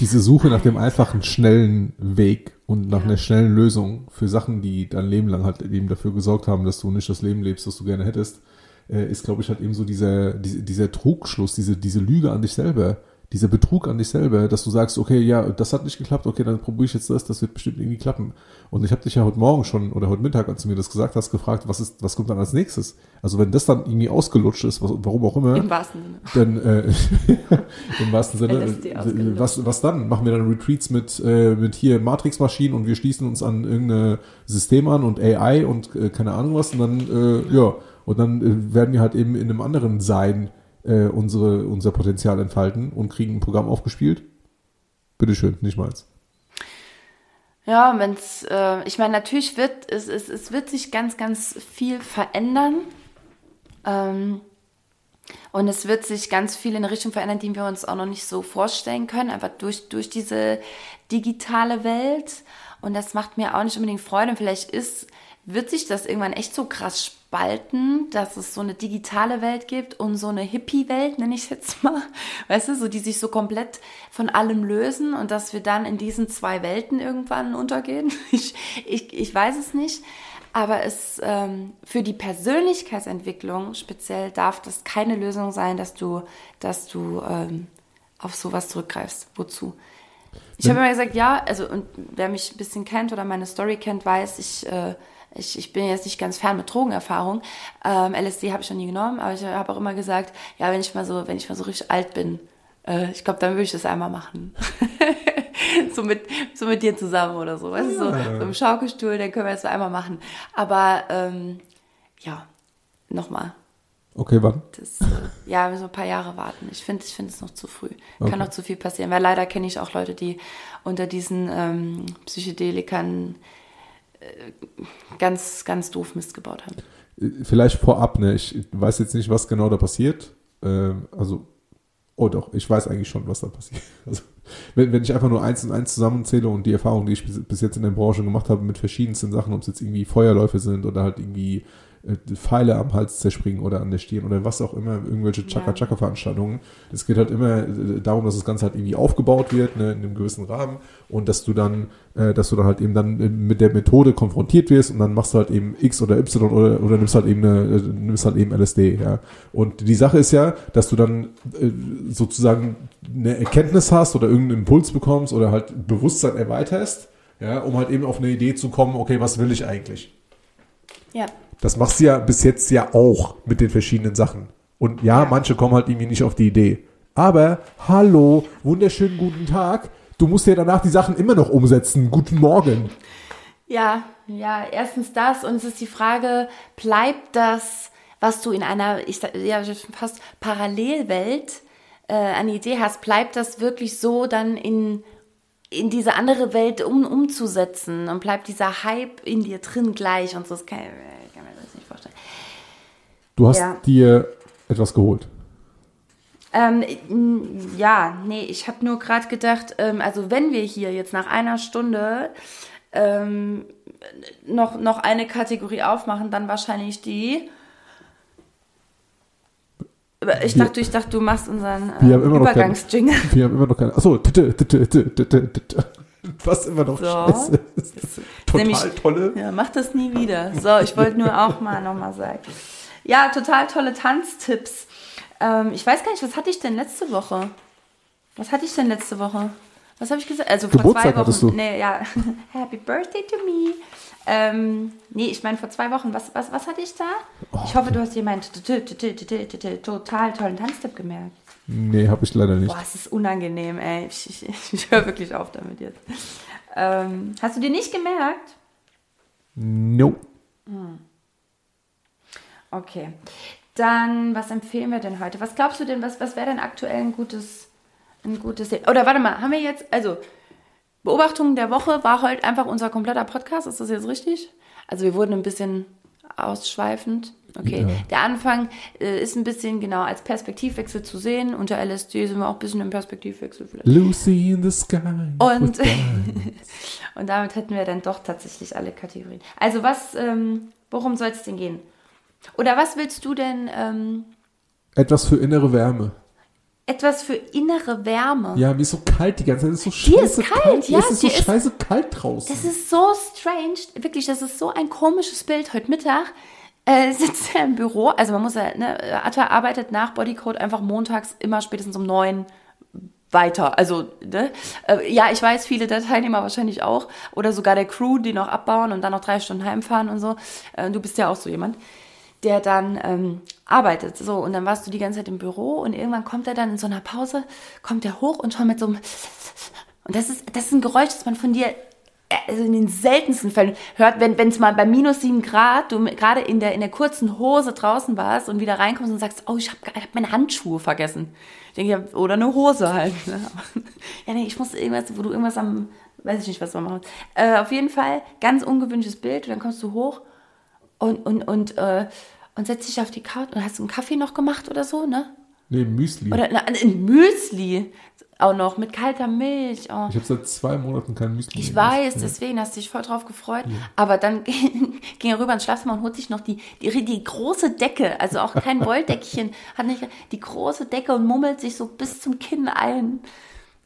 diese Suche nach dem einfachen, schnellen Weg und nach ja. einer schnellen Lösung für Sachen, die dein Leben lang halt eben dafür gesorgt haben, dass du nicht das Leben lebst, das du gerne hättest, äh, ist, glaube ich, halt eben so dieser, dieser, dieser Trugschluss, diese, diese Lüge an dich selber, dieser Betrug an dich selber, dass du sagst, okay, ja, das hat nicht geklappt, okay, dann probiere ich jetzt das, das wird bestimmt irgendwie klappen. Und ich habe dich ja heute Morgen schon oder heute Mittag, als du mir das gesagt hast, gefragt, was ist, was kommt dann als nächstes? Also wenn das dann irgendwie ausgelutscht ist, was, warum auch immer, im wahrsten Sinne, dann äh, im wahrsten Sinne, äh, was, was dann? Machen wir dann Retreats mit äh, mit hier Matrix-Maschinen und wir schließen uns an irgendein System an und AI und äh, keine Ahnung was und dann äh, ja und dann äh, werden wir halt eben in einem anderen Sein äh, unsere, unser Potenzial entfalten und kriegen ein Programm aufgespielt? Bitteschön, nicht meins. Ja, wenn's, äh, ich meine, natürlich wird es, es, es wird sich ganz, ganz viel verändern. Ähm, und es wird sich ganz viel in eine Richtung verändern, die wir uns auch noch nicht so vorstellen können, einfach durch, durch diese digitale Welt. Und das macht mir auch nicht unbedingt Freude. Und vielleicht ist, wird sich das irgendwann echt so krass spalten, dass es so eine digitale Welt gibt und so eine Hippie-Welt, nenne ich es jetzt mal. Weißt du, so die sich so komplett von allem lösen und dass wir dann in diesen zwei Welten irgendwann untergehen. Ich, ich, ich weiß es nicht. Aber es ähm, für die Persönlichkeitsentwicklung speziell darf das keine Lösung sein, dass du, dass du ähm, auf sowas zurückgreifst. Wozu? Ich habe immer gesagt, ja, also und wer mich ein bisschen kennt oder meine Story kennt, weiß, ich äh, ich, ich bin jetzt nicht ganz fern mit Drogenerfahrung. Ähm, LSD habe ich noch nie genommen, aber ich habe auch immer gesagt, ja, wenn ich mal so, wenn ich mal so richtig alt bin, äh, ich glaube, dann würde ich das einmal machen. so, mit, so mit dir zusammen oder so, weißt du, so, so im Schaukelstuhl, dann können wir das so einmal machen. Aber ähm, ja, nochmal. Okay, wann? Das, äh, ja, wir müssen ein paar Jahre warten. Ich finde ich finde es noch zu früh. Okay. Kann noch zu viel passieren, weil leider kenne ich auch Leute, die unter diesen ähm, Psychedelikern ganz, ganz doof Mist gebaut haben. Vielleicht vorab, ne? Ich weiß jetzt nicht, was genau da passiert. Äh, also, oh doch, ich weiß eigentlich schon, was da passiert. Also, wenn, wenn ich einfach nur eins und eins zusammenzähle und die Erfahrungen, die ich bis, bis jetzt in der Branche gemacht habe mit verschiedensten Sachen, ob es jetzt irgendwie Feuerläufe sind oder halt irgendwie Pfeile am Hals zerspringen oder an der Stirn oder was auch immer, irgendwelche Chaka-Chaka-Veranstaltungen. Es geht halt immer äh, darum, dass das Ganze halt irgendwie aufgebaut wird, ne, in einem gewissen Rahmen und dass du dann, äh, dass du dann halt eben dann äh, mit der Methode konfrontiert wirst und dann machst du halt eben X oder Y oder, oder nimmst halt eben eine, äh, nimmst halt eben LSD, ja. Und die Sache ist ja, dass du dann äh, sozusagen eine Erkenntnis hast oder irgendeinen Impuls bekommst oder halt Bewusstsein erweiterst, ja, um halt eben auf eine Idee zu kommen, okay, was will ich eigentlich? Ja. Das machst du ja bis jetzt ja auch mit den verschiedenen Sachen. Und ja, manche kommen halt irgendwie nicht auf die Idee. Aber, hallo, wunderschönen guten Tag. Du musst ja danach die Sachen immer noch umsetzen. Guten Morgen. Ja, ja, erstens das. Und es ist die Frage, bleibt das, was du in einer, ich ja, fast Parallelwelt äh, eine Idee hast, bleibt das wirklich so dann in in diese andere Welt um, umzusetzen und bleibt dieser Hype in dir drin gleich und so. Das kann, Du hast ja. dir etwas geholt. Ähm, ja, nee, ich habe nur gerade gedacht, ähm, also wenn wir hier jetzt nach einer Stunde ähm, noch, noch eine Kategorie aufmachen, dann wahrscheinlich die. Ich dachte, ich dachte, du machst unseren äh, Übergangsjingle. Wir haben immer noch keine. Achso, was immer noch so. scheiße ist. Total nämlich, tolle. Ja, mach das nie wieder. So, ich wollte nur auch mal nochmal sagen. Ja, total tolle Tanztipps. Ähm, ich weiß gar nicht, was hatte ich denn letzte Woche? Was hatte ich denn letzte Woche? Was habe ich gesagt? Also vor Geburtstag zwei Wochen. Du? Nee, ja. Happy Birthday to me. Ähm, nee, ich meine vor zwei Wochen. Was, was, was hatte ich da? Oh, ich hoffe, du hast dir meinen total tollen Tanztipp gemerkt. Nee, habe ich leider nicht. Boah, es ist unangenehm, ey. Ich, ich, ich höre wirklich auf damit jetzt. Ähm, hast du dir nicht gemerkt? No. Okay. Dann, was empfehlen wir denn heute? Was glaubst du denn, was, was wäre denn aktuell ein gutes, ein gutes. Oder warte mal, haben wir jetzt, also Beobachtung der Woche war heute einfach unser kompletter Podcast, ist das jetzt richtig? Also wir wurden ein bisschen ausschweifend. Okay, ja. der Anfang äh, ist ein bisschen genau als Perspektivwechsel zu sehen. Unter LSD sind wir auch ein bisschen im Perspektivwechsel vielleicht. Lucy in the sky. Und, und damit hätten wir dann doch tatsächlich alle Kategorien. Also was, ähm, worum soll es denn gehen? Oder was willst du denn? Ähm, etwas für innere Wärme. Etwas für innere Wärme. Ja, mir ist so kalt die ganze Zeit. Es ist so scheiße ist kalt. kalt. Ja, es ist so scheiße kalt draußen. Das ist so strange. Wirklich, das ist so ein komisches Bild. Heute Mittag äh, sitzt er im Büro. Also man muss ja, ne, Atta arbeitet nach Bodycode einfach montags immer spätestens um neun weiter. Also, ne? Äh, ja, ich weiß, viele der Teilnehmer wahrscheinlich auch. Oder sogar der Crew, die noch abbauen und dann noch drei Stunden heimfahren und so. Äh, du bist ja auch so jemand der dann ähm, arbeitet. So, und dann warst du die ganze Zeit im Büro und irgendwann kommt er dann in so einer Pause, kommt er hoch und schon mit so einem und das ist, das ist ein Geräusch, das man von dir also in den seltensten Fällen hört, wenn es mal bei minus sieben Grad, du gerade in der, in der kurzen Hose draußen warst und wieder reinkommst und sagst, oh, ich habe hab meine Handschuhe vergessen. Ich denke, oder eine Hose halt. Ne? ja, nee, ich muss irgendwas, wo du irgendwas am, weiß ich nicht, was du machen äh, Auf jeden Fall, ganz ungewöhnliches Bild. Und dann kommst du hoch und, und, und, äh, und setzt dich auf die Couch und hast du einen Kaffee noch gemacht oder so, ne? Nee, Müsli. Oder na, ein Müsli auch noch mit kalter Milch. Oh. Ich habe seit zwei Monaten kein Müsli. Ich weiß, ja. deswegen hast du dich voll drauf gefreut. Ja. Aber dann ging er rüber ins Schlafzimmer und holt sich noch die, die, die große Decke, also auch kein Wolldeckchen, hat nicht die große Decke und mummelt sich so bis zum Kinn ein.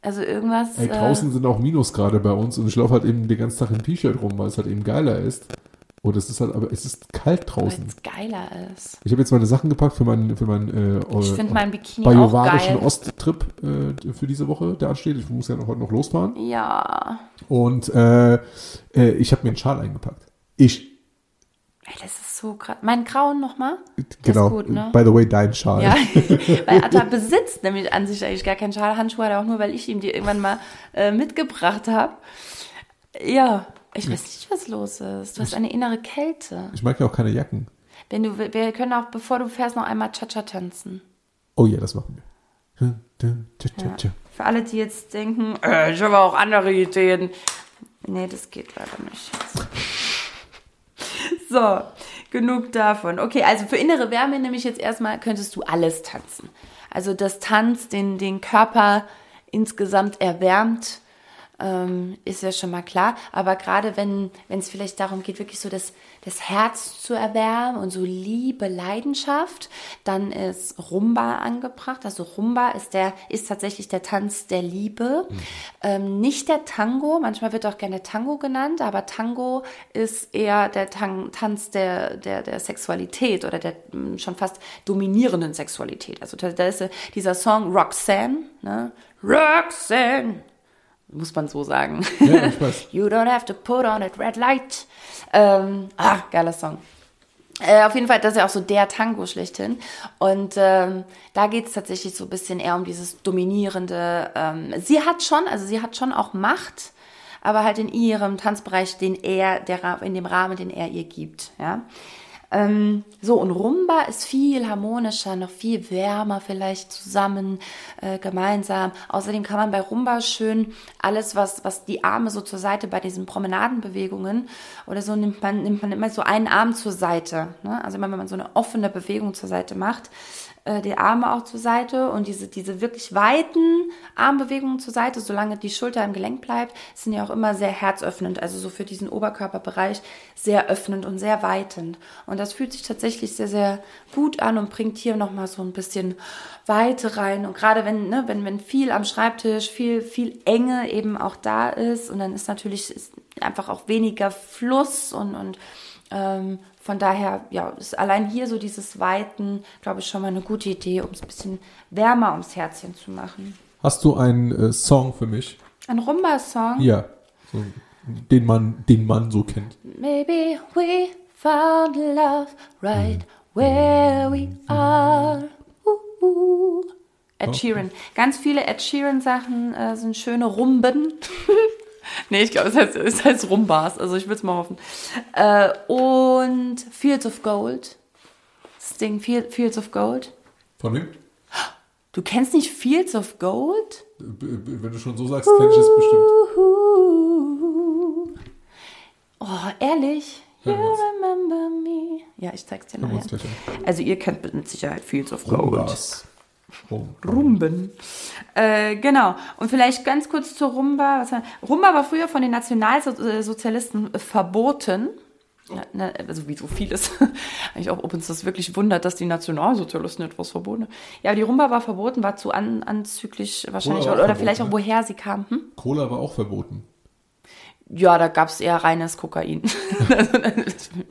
Also irgendwas. Ey, draußen äh, sind auch Minusgrade bei uns und ich laufe halt eben den ganzen Tag im T-Shirt rum, weil es halt eben geiler ist. Und es ist halt, aber es ist kalt draußen. Weil es geiler ist. Ich habe jetzt meine Sachen gepackt für meinen, für meinen äh, ich finde meinen Bikini bajuwarischen Osttrip äh, für diese Woche, der ansteht. Ich muss ja heute noch losfahren. Ja. Und äh, äh, ich habe mir einen Schal eingepackt. Ich. Ey, das ist so krass. Mein Grauen nochmal? Genau. Gut, ne? By the way, dein Schal. Ja, weil Atta besitzt nämlich an sich eigentlich gar keinen Schal. Handschuhe hat er auch nur, weil ich ihm die irgendwann mal äh, mitgebracht habe. Ja, ich weiß nicht, was los ist. Du hast eine innere Kälte. Ich mag ja auch keine Jacken. Wenn du, wir können auch, bevor du fährst, noch einmal Cha-Cha tanzen. Oh ja, das machen wir. Ja. Für alle, die jetzt denken, äh, ich habe auch andere Ideen. Nee, das geht leider nicht. So, genug davon. Okay, also für innere Wärme nämlich jetzt erstmal könntest du alles tanzen. Also das Tanz, den, den Körper insgesamt erwärmt ähm, ist ja schon mal klar. Aber gerade wenn es vielleicht darum geht, wirklich so das, das Herz zu erwärmen und so Liebe, Leidenschaft, dann ist Rumba angebracht. Also Rumba ist der, ist tatsächlich der Tanz der Liebe. Mhm. Ähm, nicht der Tango, manchmal wird auch gerne Tango genannt, aber Tango ist eher der Tan Tanz der, der, der Sexualität oder der hm, schon fast dominierenden Sexualität. Also da, da ist dieser Song Roxanne, ne? Roxanne, muss man so sagen. Ja, ich weiß. you don't have to put on that red light. Ähm, ah, geiler Song. Äh, auf jeden Fall, das ist ja auch so der Tango schlechthin. Und ähm, da geht es tatsächlich so ein bisschen eher um dieses dominierende. Ähm, sie hat schon, also sie hat schon auch Macht, aber halt in ihrem Tanzbereich, den er, der in dem Rahmen, den er ihr gibt. Ja. Ähm, so, und Rumba ist viel harmonischer, noch viel wärmer vielleicht zusammen, äh, gemeinsam. Außerdem kann man bei Rumba schön alles, was, was die Arme so zur Seite bei diesen Promenadenbewegungen oder so, nimmt man, nimmt man immer so einen Arm zur Seite. Ne? Also immer, wenn man so eine offene Bewegung zur Seite macht, äh, die Arme auch zur Seite und diese, diese wirklich weiten Armbewegungen zur Seite, solange die Schulter im Gelenk bleibt, sind ja auch immer sehr herzöffnend, also so für diesen Oberkörperbereich sehr öffnend und sehr weitend. Und das fühlt sich tatsächlich sehr, sehr gut an und bringt hier nochmal so ein bisschen Weite rein. Und gerade wenn, ne, wenn, wenn viel am Schreibtisch, viel, viel Enge eben auch da ist und dann ist natürlich ist einfach auch weniger Fluss und, und ähm, von daher, ja, ist allein hier so dieses Weiten, glaube ich, schon mal eine gute Idee, um es ein bisschen wärmer ums Herzchen zu machen. Hast du einen äh, Song für mich? Ein Rumba-Song? Ja, so, den, man, den man so kennt. Maybe we found love right where we are. Uh, uh. Ed Sheeran. Ganz viele Ed Sheeran Sachen äh, sind schöne Rumben. nee, ich glaube, es heißt, es heißt Rumbars. Also ich will es mal hoffen. Äh, und Fields of Gold. Das Ding Fields of Gold. Von wem? Du kennst nicht Fields of Gold? Wenn du schon so sagst, kenne ich es bestimmt. Oh, ehrlich? You remember me. Ja, ich zeig's dir nachher. Also ihr kennt mit Sicherheit Fields of Gold. Rumben. Äh, genau. Und vielleicht ganz kurz zur Rumba. Was, Rumba war früher von den Nationalsozialisten verboten. Oh. Na, also wie so vieles. Eigentlich auch, ob uns das wirklich wundert, dass die Nationalsozialisten etwas verboten haben. Ja, die Rumba war verboten, war zu an, anzüglich wahrscheinlich. Oder, oder vielleicht auch, woher sie kam. Hm? Cola war auch verboten. Ja, da gab es eher reines Kokain.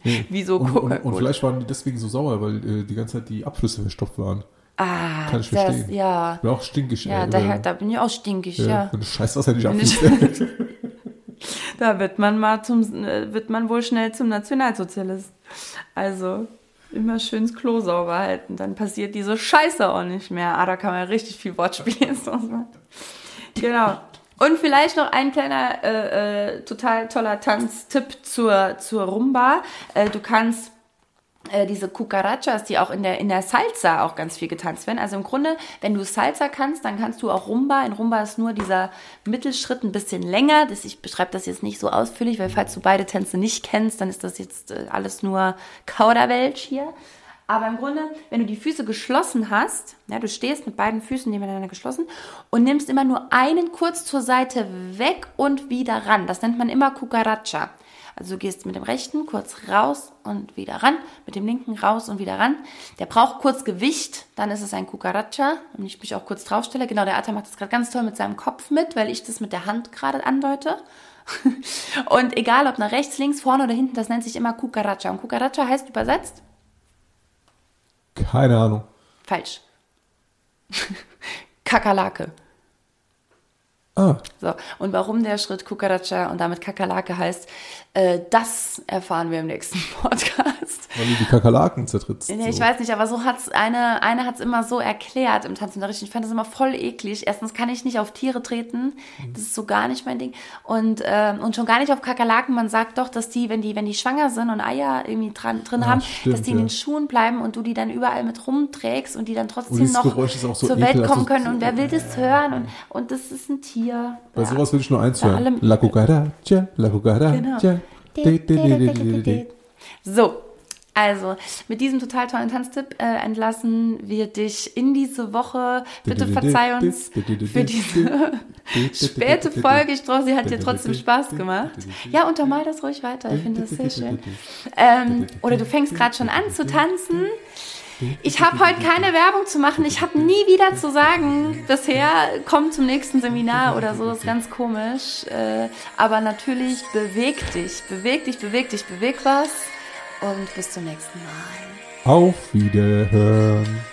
Wieso Coca-Cola? Und, und, und, vielleicht waren die deswegen so sauer, weil äh, die ganze Zeit die Abflüsse verstopft waren. Ah, Kann ich das, verstehen. ja. Ich bin auch stinkig. Ja, daher, da bin ich auch stinkig, ja. ja. Wenn du Scheißwasser nicht abfließt. da wird man mal zum, wird man wohl schnell zum Nationalsozialist. Also, immer schön das Klo sauber halten, dann passiert diese Scheiße auch nicht mehr. Ah, da kann man richtig viel Wortspiel Genau. Und vielleicht noch ein kleiner, äh, äh, total toller Tanztipp zur, zur Rumba. Äh, du kannst äh, diese Cucarachas, die auch in der, in der Salsa auch ganz viel getanzt werden. Also im Grunde, wenn du Salsa kannst, dann kannst du auch Rumba. In Rumba ist nur dieser Mittelschritt ein bisschen länger. Das, ich beschreibe das jetzt nicht so ausführlich, weil falls du beide Tänze nicht kennst, dann ist das jetzt äh, alles nur Kauderwelsch hier. Aber im Grunde, wenn du die Füße geschlossen hast, ja, du stehst mit beiden Füßen nebeneinander geschlossen und nimmst immer nur einen kurz zur Seite weg und wieder ran. Das nennt man immer Cucaracha. Also du gehst mit dem rechten kurz raus und wieder ran, mit dem linken raus und wieder ran. Der braucht kurz Gewicht, dann ist es ein Cucaracha. Und ich mich auch kurz draufstelle. Genau, der Atta macht das gerade ganz toll mit seinem Kopf mit, weil ich das mit der Hand gerade andeute. und egal ob nach rechts, links, vorne oder hinten, das nennt sich immer Cucaracha. Und Cucaracha heißt übersetzt? Keine Ahnung. Falsch. Kakerlake. Ah. So, und warum der Schritt Cucaracha und damit Kakerlake heißt, äh, das erfahren wir im nächsten Podcast. Weil du die Kakerlaken zertrittst. Nee, ich weiß nicht, aber so hat's eine, eine hat's immer so erklärt im Tanzunterricht. Ich fand das immer voll eklig. Erstens kann ich nicht auf Tiere treten. Das ist so gar nicht mein Ding. Und, ähm, und schon gar nicht auf Kakerlaken. Man sagt doch, dass die, wenn die, wenn die schwanger sind und Eier irgendwie dran, drin ja, haben, stimmt, dass die in den Schuhen bleiben und du die dann überall mit rumträgst und die dann trotzdem noch so zur Welt kommen können. Und wer will das hören? Und, und das ist ein Tier. Bei ja. sowas will ich nur eins hören. La cucaracha, la cucaracha. Genau. So, Also, mit diesem total tollen Tanztipp äh, entlassen wir dich in diese Woche. Bitte verzeih uns für diese späte Folge. Ich glaube, sie hat dir trotzdem Spaß gemacht. Ja, untermal das ruhig weiter. Ich finde das sehr schön. Ähm, oder du fängst gerade schon an zu tanzen. Ich habe heute keine Werbung zu machen. Ich habe nie wieder zu sagen, bisher komm zum nächsten Seminar oder so. Das ist ganz komisch. Äh, aber natürlich beweg dich, beweg dich, beweg dich, beweg was und bis zum nächsten Mal. Auf Wiederhören.